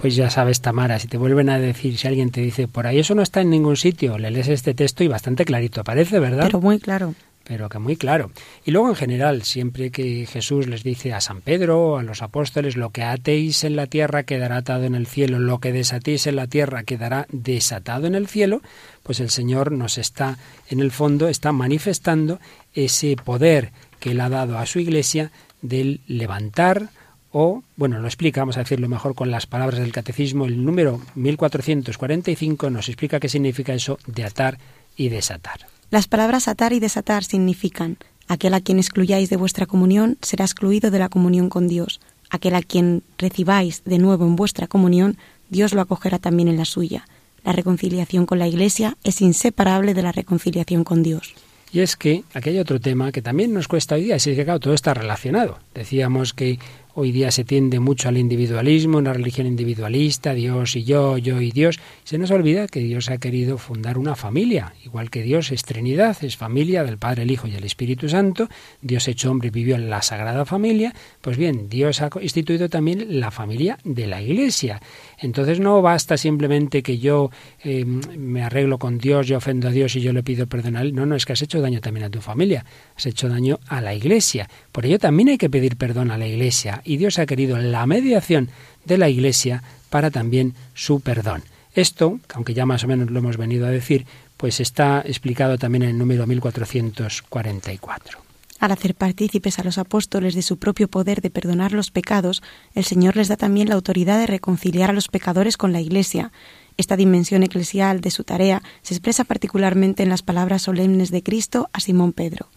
Pues ya sabes, Tamara, si te vuelven a decir, si alguien te dice, por ahí eso no está en ningún sitio, le lees este texto y bastante clarito aparece, ¿verdad? Pero muy claro pero que muy claro. Y luego en general, siempre que Jesús les dice a San Pedro, a los apóstoles, lo que atéis en la tierra quedará atado en el cielo, lo que desatéis en la tierra quedará desatado en el cielo, pues el Señor nos está, en el fondo, está manifestando ese poder que Él ha dado a su iglesia del levantar, o, bueno, lo explica, vamos a decirlo mejor con las palabras del catecismo, el número 1445 nos explica qué significa eso de atar y desatar. Las palabras atar y desatar significan aquel a quien excluyáis de vuestra comunión será excluido de la comunión con Dios, aquel a quien recibáis de nuevo en vuestra comunión, Dios lo acogerá también en la suya. La reconciliación con la Iglesia es inseparable de la reconciliación con Dios. Y es que aquí hay otro tema que también nos cuesta hoy día, es que claro, todo está relacionado. Decíamos que Hoy día se tiende mucho al individualismo, una religión individualista, Dios y yo, yo y Dios. Se nos olvida que Dios ha querido fundar una familia, igual que Dios es Trinidad, es familia del Padre, el Hijo y el Espíritu Santo. Dios hecho hombre vivió en la Sagrada Familia. Pues bien, Dios ha instituido también la familia de la Iglesia. Entonces no basta simplemente que yo eh, me arreglo con Dios, yo ofendo a Dios y yo le pido perdón a Él. No, no, es que has hecho daño también a tu familia, has hecho daño a la Iglesia. Por ello también hay que pedir perdón a la Iglesia y Dios ha querido la mediación de la Iglesia para también su perdón. Esto, aunque ya más o menos lo hemos venido a decir, pues está explicado también en el número 1444. Al hacer partícipes a los apóstoles de su propio poder de perdonar los pecados, el Señor les da también la autoridad de reconciliar a los pecadores con la Iglesia. Esta dimensión eclesial de su tarea se expresa particularmente en las palabras solemnes de Cristo a Simón Pedro.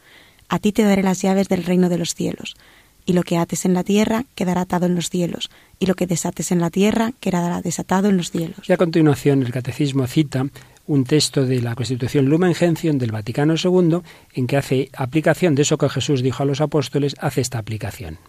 A ti te daré las llaves del reino de los cielos y lo que ates en la tierra quedará atado en los cielos, y lo que desates en la tierra quedará desatado en los cielos. Y a continuación el catecismo cita un texto de la Constitución Lumen Gentium del Vaticano II en que hace aplicación de eso que Jesús dijo a los apóstoles, hace esta aplicación.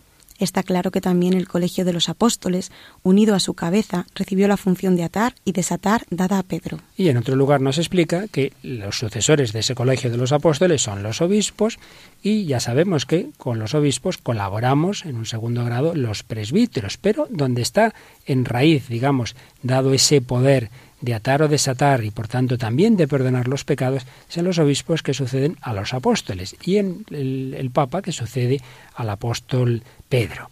Está claro que también el Colegio de los Apóstoles, unido a su cabeza, recibió la función de atar y desatar dada a Pedro. Y en otro lugar nos explica que los sucesores de ese Colegio de los Apóstoles son los obispos y ya sabemos que con los obispos colaboramos en un segundo grado los presbíteros, pero donde está en raíz, digamos, dado ese poder de atar o desatar y por tanto también de perdonar los pecados son los obispos que suceden a los apóstoles y en el, el Papa que sucede al apóstol Pedro.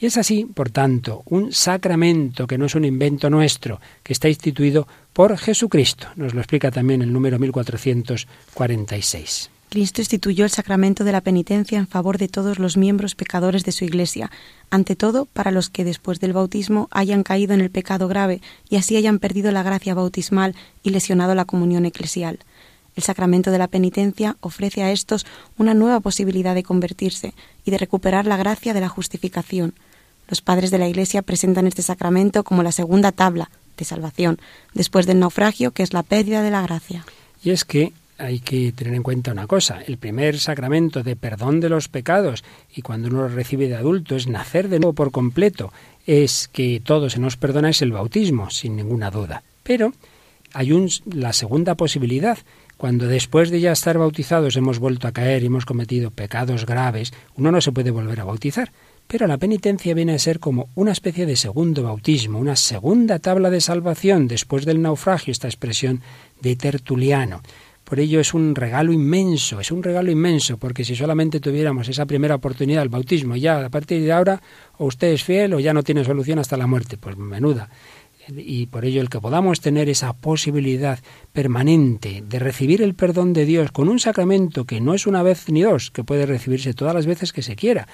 Y es así, por tanto, un sacramento que no es un invento nuestro, que está instituido por Jesucristo. Nos lo explica también el número 1446. Cristo instituyó el sacramento de la penitencia en favor de todos los miembros pecadores de su Iglesia, ante todo para los que después del bautismo hayan caído en el pecado grave y así hayan perdido la gracia bautismal y lesionado la comunión eclesial. El sacramento de la penitencia ofrece a estos una nueva posibilidad de convertirse y de recuperar la gracia de la justificación. Los padres de la Iglesia presentan este sacramento como la segunda tabla de salvación, después del naufragio, que es la pérdida de la gracia. Y es que hay que tener en cuenta una cosa. El primer sacramento de perdón de los pecados y cuando uno lo recibe de adulto es nacer de nuevo por completo, es que todo se nos perdona, es el bautismo, sin ninguna duda. Pero hay la segunda posibilidad. Cuando después de ya estar bautizados hemos vuelto a caer y hemos cometido pecados graves, uno no se puede volver a bautizar. Pero la penitencia viene a ser como una especie de segundo bautismo, una segunda tabla de salvación después del naufragio, esta expresión de Tertuliano. Por ello es un regalo inmenso, es un regalo inmenso, porque si solamente tuviéramos esa primera oportunidad del bautismo, ya a partir de ahora o usted es fiel o ya no tiene solución hasta la muerte, pues menuda. Y por ello el que podamos tener esa posibilidad permanente de recibir el perdón de Dios con un sacramento que no es una vez ni dos, que puede recibirse todas las veces que se quiera,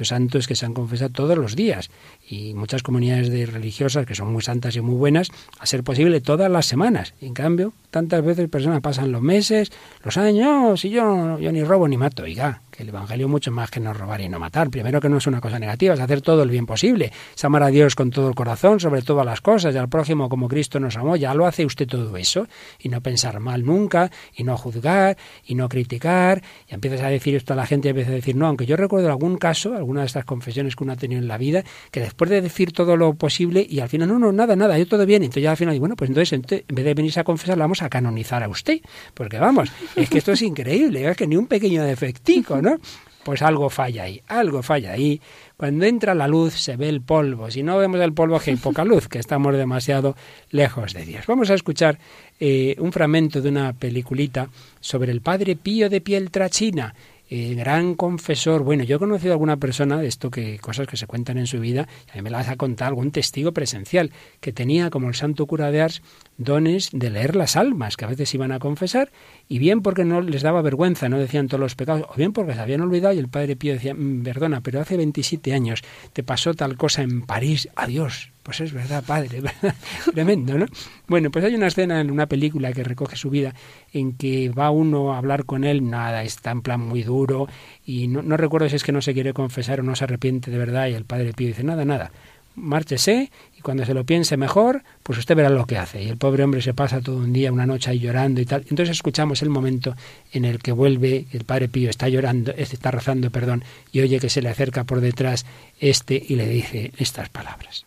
los santos que se han confesado todos los días y muchas comunidades de religiosas que son muy santas y muy buenas, a ser posible todas las semanas. En cambio, tantas veces personas pasan los meses, los años, y yo, yo ni robo ni mato. Oiga, que el Evangelio mucho más que no robar y no matar. Primero que no es una cosa negativa, es hacer todo el bien posible. Es amar a Dios con todo el corazón, sobre todas las cosas, y al prójimo como Cristo nos amó. Ya lo hace usted todo eso. Y no pensar mal nunca, y no juzgar, y no criticar. Y empiezas a decir esto a la gente y empieza a decir, no, aunque yo recuerdo algún caso, alguna de estas confesiones que uno ha tenido en la vida, que después de decir todo lo posible y al final, no, no, nada, nada, yo todo bien. Entonces ya al final, bueno, pues entonces, en vez de venirse a confesar, la vamos a canonizar a usted. Porque vamos, es que esto es increíble, es que ni un pequeño defectico, ¿no? Pues algo falla ahí, algo falla ahí. Cuando entra la luz se ve el polvo. Si no vemos el polvo, que hay poca luz, que estamos demasiado lejos de Dios. Vamos a escuchar eh, un fragmento de una peliculita sobre el padre Pío de Pieltrachina eh, gran confesor. Bueno, yo he conocido a alguna persona de esto que cosas que se cuentan en su vida, a mí me las ha contado algún testigo presencial, que tenía como el santo cura de Ars dones de leer las almas, que a veces iban a confesar, y bien porque no les daba vergüenza, no decían todos los pecados, o bien porque se habían olvidado y el padre Pío decía, mm, perdona, pero hace 27 años te pasó tal cosa en París, adiós. Pues es verdad, padre, [LAUGHS] tremendo, ¿no? Bueno, pues hay una escena en una película que recoge su vida en que va uno a hablar con él, nada, está en plan muy duro y no, no recuerdo si es que no se quiere confesar o no se arrepiente de verdad y el padre Pío dice, nada, nada, márchese y cuando se lo piense mejor, pues usted verá lo que hace. Y el pobre hombre se pasa todo un día, una noche ahí llorando y tal. Entonces escuchamos el momento en el que vuelve, el padre Pío está llorando, está rezando, perdón, y oye que se le acerca por detrás este y le dice estas palabras.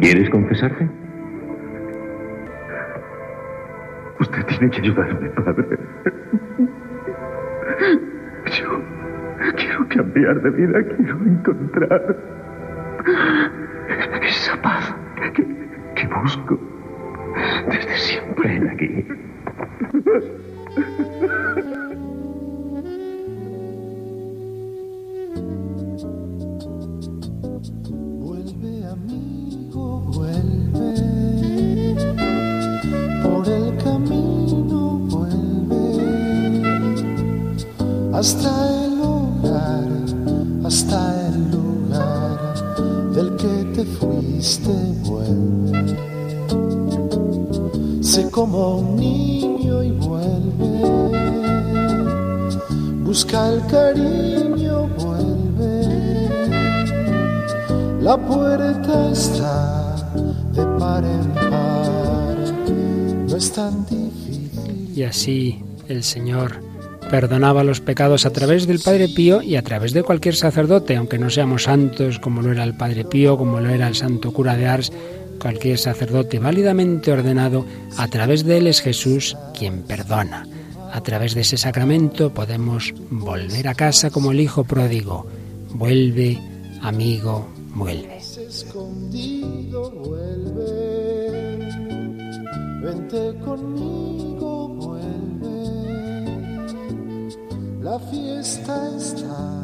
¿Quieres confesarte? Usted tiene que ayudarme, padre. Yo quiero cambiar de vida, quiero encontrar busco desde siempre en aquí. Vuelve, amigo, vuelve. Por el camino vuelve. Hasta el hogar, hasta el lugar del que te fuiste, vuelve. Como un niño y vuelve. Busca el cariño, vuelve. La puerta está de par en par, no es tan difícil. Y así el Señor perdonaba los pecados a través del Padre Pío y a través de cualquier sacerdote, aunque no seamos santos como lo era el Padre Pío, como lo era el Santo Cura de Ars, cualquier sacerdote válidamente ordenado, a través de él es Jesús quien perdona. A través de ese sacramento podemos volver a casa como el Hijo pródigo. Vuelve, amigo, vuelve. vuelve, vente conmigo vuelve, la fiesta está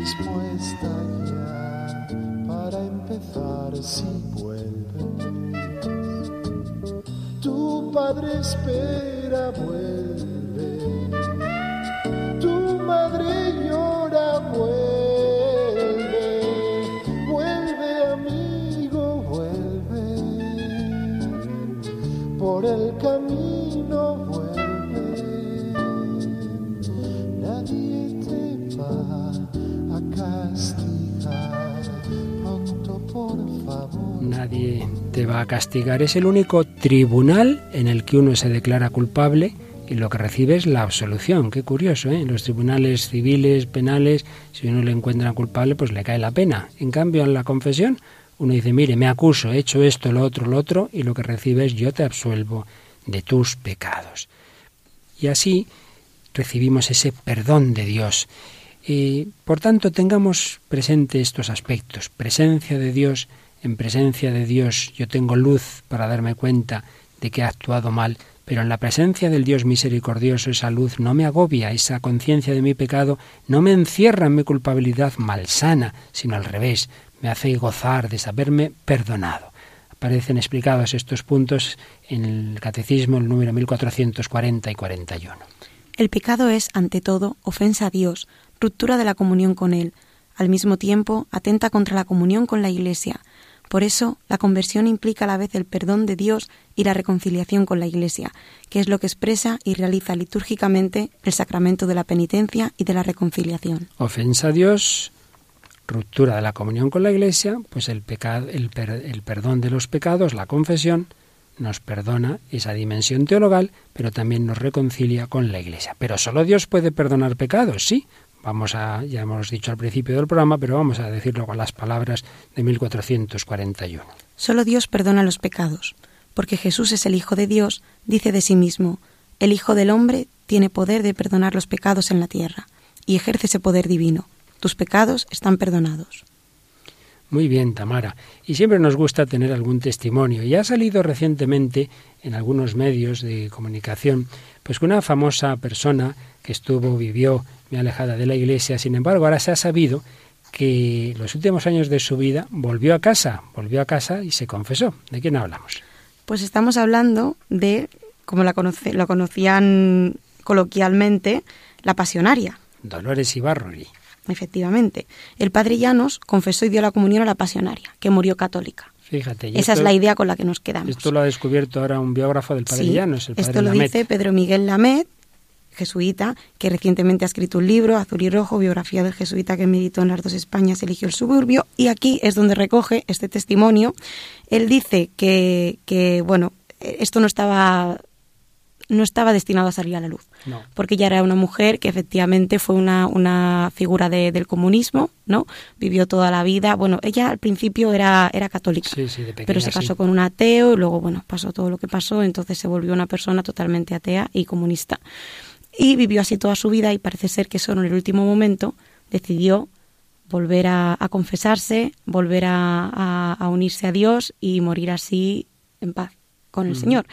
dispuesta ya para empezar si vuelves. Tu padre espera vuelve, tu madre llora vuelve, vuelve amigo vuelve, por el camino vuelve, nadie te va a castigar, pronto por favor. Nadie va a castigar. Es el único tribunal en el que uno se declara culpable y lo que recibe es la absolución. Qué curioso, ¿eh? En los tribunales civiles, penales, si uno le encuentra culpable, pues le cae la pena. En cambio, en la confesión, uno dice, mire, me acuso, he hecho esto, lo otro, lo otro, y lo que recibe es yo te absuelvo de tus pecados. Y así recibimos ese perdón de Dios. Y, por tanto, tengamos presente estos aspectos. Presencia de Dios, en presencia de Dios yo tengo luz para darme cuenta de que he actuado mal, pero en la presencia del Dios misericordioso esa luz no me agobia, esa conciencia de mi pecado no me encierra en mi culpabilidad malsana, sino al revés, me hace gozar de saberme perdonado. Aparecen explicados estos puntos en el Catecismo, el número 1440 y 41. El pecado es, ante todo, ofensa a Dios, ruptura de la comunión con Él. Al mismo tiempo, atenta contra la comunión con la Iglesia. Por eso, la conversión implica a la vez el perdón de Dios y la reconciliación con la Iglesia, que es lo que expresa y realiza litúrgicamente el sacramento de la penitencia y de la reconciliación. Ofensa a Dios, ruptura de la comunión con la Iglesia, pues el, pecado, el, per, el perdón de los pecados, la confesión, nos perdona esa dimensión teologal, pero también nos reconcilia con la Iglesia. Pero solo Dios puede perdonar pecados, sí. Vamos a, ya hemos dicho al principio del programa, pero vamos a decirlo con las palabras de 1441. Solo Dios perdona los pecados, porque Jesús es el Hijo de Dios, dice de sí mismo, el Hijo del Hombre tiene poder de perdonar los pecados en la tierra, y ejerce ese poder divino. Tus pecados están perdonados. Muy bien, Tamara. Y siempre nos gusta tener algún testimonio. Y ha salido recientemente en algunos medios de comunicación, pues que una famosa persona que estuvo, vivió muy alejada de la iglesia, sin embargo, ahora se ha sabido que los últimos años de su vida volvió a casa, volvió a casa y se confesó. ¿De quién hablamos? Pues estamos hablando de, como la, conoce, la conocían coloquialmente, la pasionaria. Dolores Ibarruri. Efectivamente. El padre Llanos confesó y dio la comunión a la pasionaria, que murió católica. Fíjate. Esa esto, es la idea con la que nos quedamos. Esto lo ha descubierto ahora un biógrafo del padre sí, Llanos, el padre Esto lo dice Pedro Miguel Lamet, jesuita, que recientemente ha escrito un libro, Azul y Rojo, biografía del jesuita que meditó en las dos Españas, eligió el suburbio, y aquí es donde recoge este testimonio. Él dice que, que bueno, esto no estaba no estaba destinado a salir a la luz. Porque ella era una mujer que efectivamente fue una, una figura del comunismo, ¿no? Vivió toda la vida. Bueno, ella al principio era, era católica, pero se casó con un ateo y luego, bueno, pasó todo lo que pasó, entonces se volvió una persona totalmente atea y comunista. Y vivió así toda su vida y parece ser que solo en el último momento decidió volver a, confesarse, volver a, a, unirse a Dios y morir así en paz con el Señor.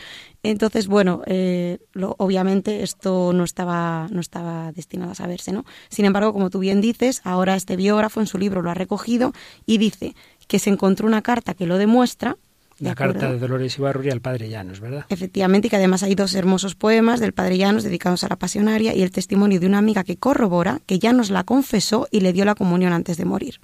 Entonces, bueno, eh, obviamente esto no estaba, no estaba destinado a saberse, ¿no? Sin embargo, como tú bien dices, ahora este biógrafo en su libro lo ha recogido y dice que se encontró una carta que lo demuestra. La carta de Dolores Ibarruri al Padre Llanos, ¿verdad? Efectivamente, y que además hay dos hermosos poemas del Padre Llanos dedicados a la pasionaria y el testimonio de una amiga que corrobora que Llanos la confesó y le dio la comunión antes de morir.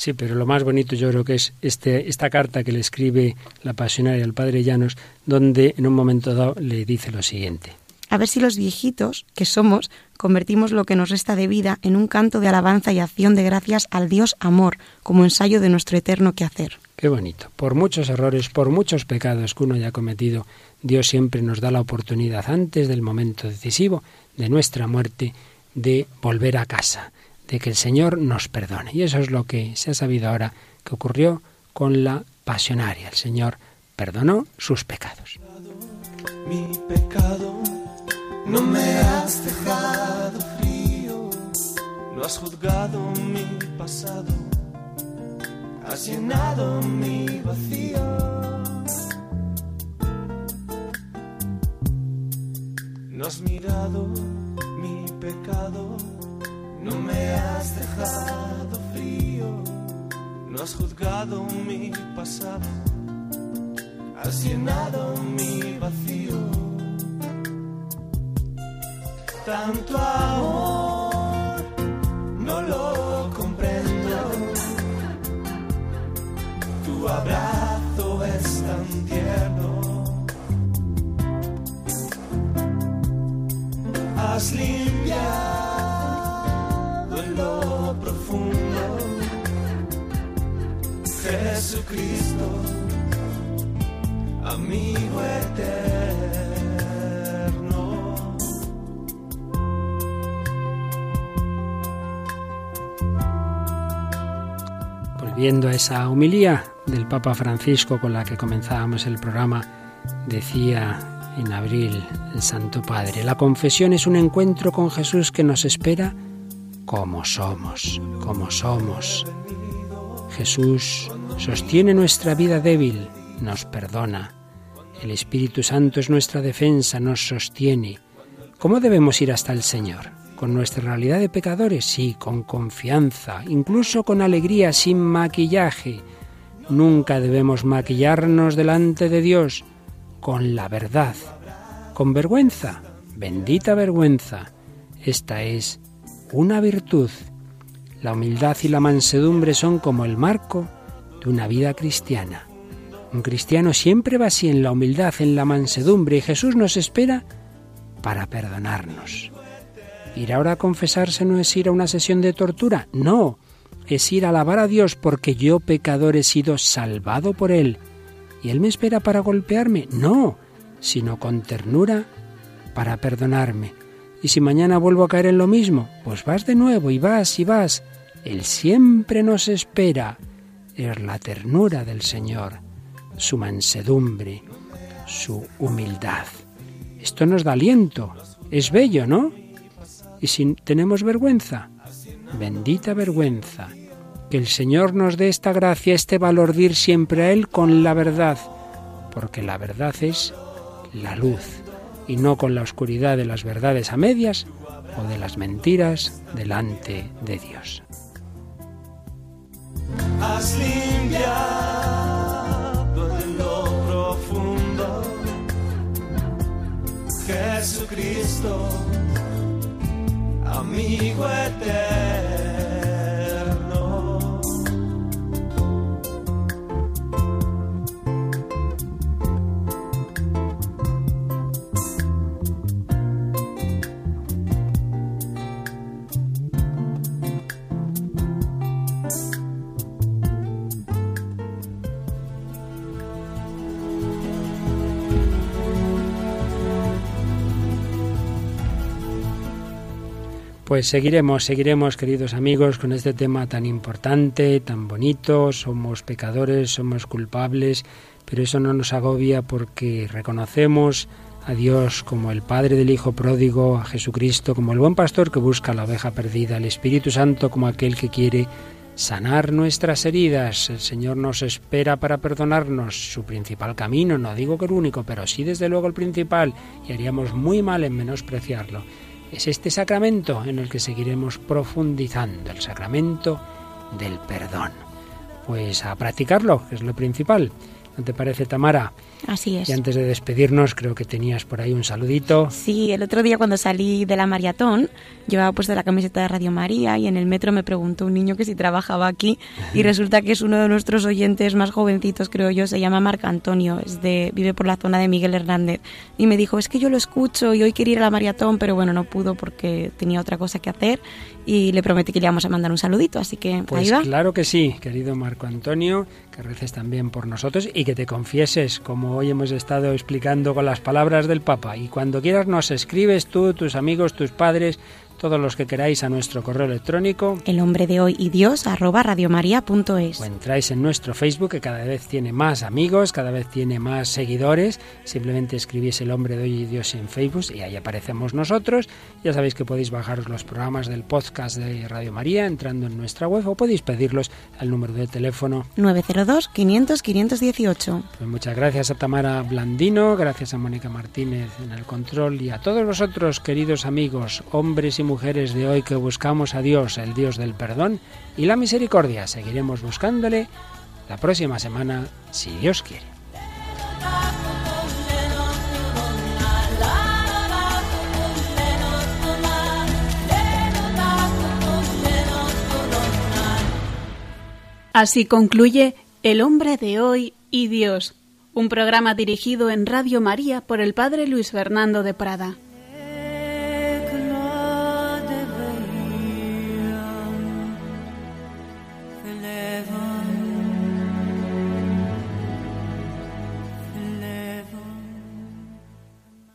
Sí, pero lo más bonito yo creo que es este, esta carta que le escribe la pasionaria al padre Llanos, donde en un momento dado le dice lo siguiente. A ver si los viejitos que somos convertimos lo que nos resta de vida en un canto de alabanza y acción de gracias al Dios amor, como ensayo de nuestro eterno quehacer. Qué bonito. Por muchos errores, por muchos pecados que uno haya cometido, Dios siempre nos da la oportunidad antes del momento decisivo de nuestra muerte de volver a casa de que el Señor nos perdone. Y eso es lo que se ha sabido ahora que ocurrió con la pasionaria. El Señor perdonó sus pecados. Mi pecado, no me has dejado frío, no has juzgado mi pasado, has llenado mi vacío. No has mirado no me has dejado frío, no has juzgado mi pasado, has llenado mi vacío. Tanto amor, no lo comprendo. Tu abrazo es tan tierno. Has Jesucristo, amigo eterno. Volviendo a esa humilía del Papa Francisco con la que comenzábamos el programa, decía en abril el Santo Padre, la confesión es un encuentro con Jesús que nos espera como somos, como somos. Jesús sostiene nuestra vida débil, nos perdona. El Espíritu Santo es nuestra defensa, nos sostiene. ¿Cómo debemos ir hasta el Señor? ¿Con nuestra realidad de pecadores? Sí, con confianza, incluso con alegría, sin maquillaje. Nunca debemos maquillarnos delante de Dios, con la verdad. ¿Con vergüenza? Bendita vergüenza. Esta es una virtud. La humildad y la mansedumbre son como el marco de una vida cristiana. Un cristiano siempre va así en la humildad, en la mansedumbre, y Jesús nos espera para perdonarnos. Ir ahora a confesarse no es ir a una sesión de tortura, no, es ir a alabar a Dios porque yo pecador he sido salvado por Él. ¿Y Él me espera para golpearme? No, sino con ternura para perdonarme. Y si mañana vuelvo a caer en lo mismo, pues vas de nuevo y vas y vas. Él siempre nos espera. Es la ternura del Señor, su mansedumbre, su humildad. Esto nos da aliento. Es bello, ¿no? Y si tenemos vergüenza, bendita vergüenza. Que el Señor nos dé esta gracia, este valor de ir siempre a Él con la verdad, porque la verdad es la luz y no con la oscuridad de las verdades a medias o de las mentiras delante de Dios. Limpiado en lo profundo, Jesucristo, amigo eterno. Pues seguiremos, seguiremos, queridos amigos, con este tema tan importante, tan bonito. Somos pecadores, somos culpables, pero eso no nos agobia porque reconocemos a Dios como el Padre del Hijo pródigo, a Jesucristo como el buen pastor que busca la oveja perdida, al Espíritu Santo como aquel que quiere sanar nuestras heridas. El Señor nos espera para perdonarnos. Su principal camino, no digo que el único, pero sí desde luego el principal, y haríamos muy mal en menospreciarlo es este sacramento en el que seguiremos profundizando, el sacramento del perdón. Pues a practicarlo, que es lo principal. ¿No te parece, Tamara? Así es. Y antes de despedirnos, creo que tenías por ahí un saludito. Sí, el otro día cuando salí de la maratón, llevaba puesta la camiseta de Radio María y en el metro me preguntó un niño que si trabajaba aquí [LAUGHS] y resulta que es uno de nuestros oyentes más jovencitos, creo yo, se llama Marco Antonio, es de, vive por la zona de Miguel Hernández y me dijo, es que yo lo escucho y hoy quería ir a la maratón, pero bueno, no pudo porque tenía otra cosa que hacer y le prometí que le íbamos a mandar un saludito, así que pues ahí va. Claro que sí, querido Marco Antonio, que reces también por nosotros y que te confieses como hoy hemos estado explicando con las palabras del Papa. Y cuando quieras nos escribes tú, tus amigos, tus padres, todos los que queráis a nuestro correo electrónico. El hombre de hoy y Dios arroba radiomaria.es. O entráis en nuestro Facebook que cada vez tiene más amigos, cada vez tiene más seguidores. Simplemente escribís el hombre de hoy y Dios en Facebook y ahí aparecemos nosotros. Ya sabéis que podéis bajaros los programas del podcast de Radio María entrando en nuestra web o podéis pedirlos al número de teléfono 902 500 518. Pues muchas gracias a Tamara Blandino, gracias a Mónica Martínez en el control y a todos vosotros queridos amigos, hombres y mujeres de hoy que buscamos a Dios, el Dios del perdón y la misericordia. Seguiremos buscándole la próxima semana, si Dios quiere. Así concluye El hombre de hoy y Dios, un programa dirigido en Radio María por el Padre Luis Fernando de Prada.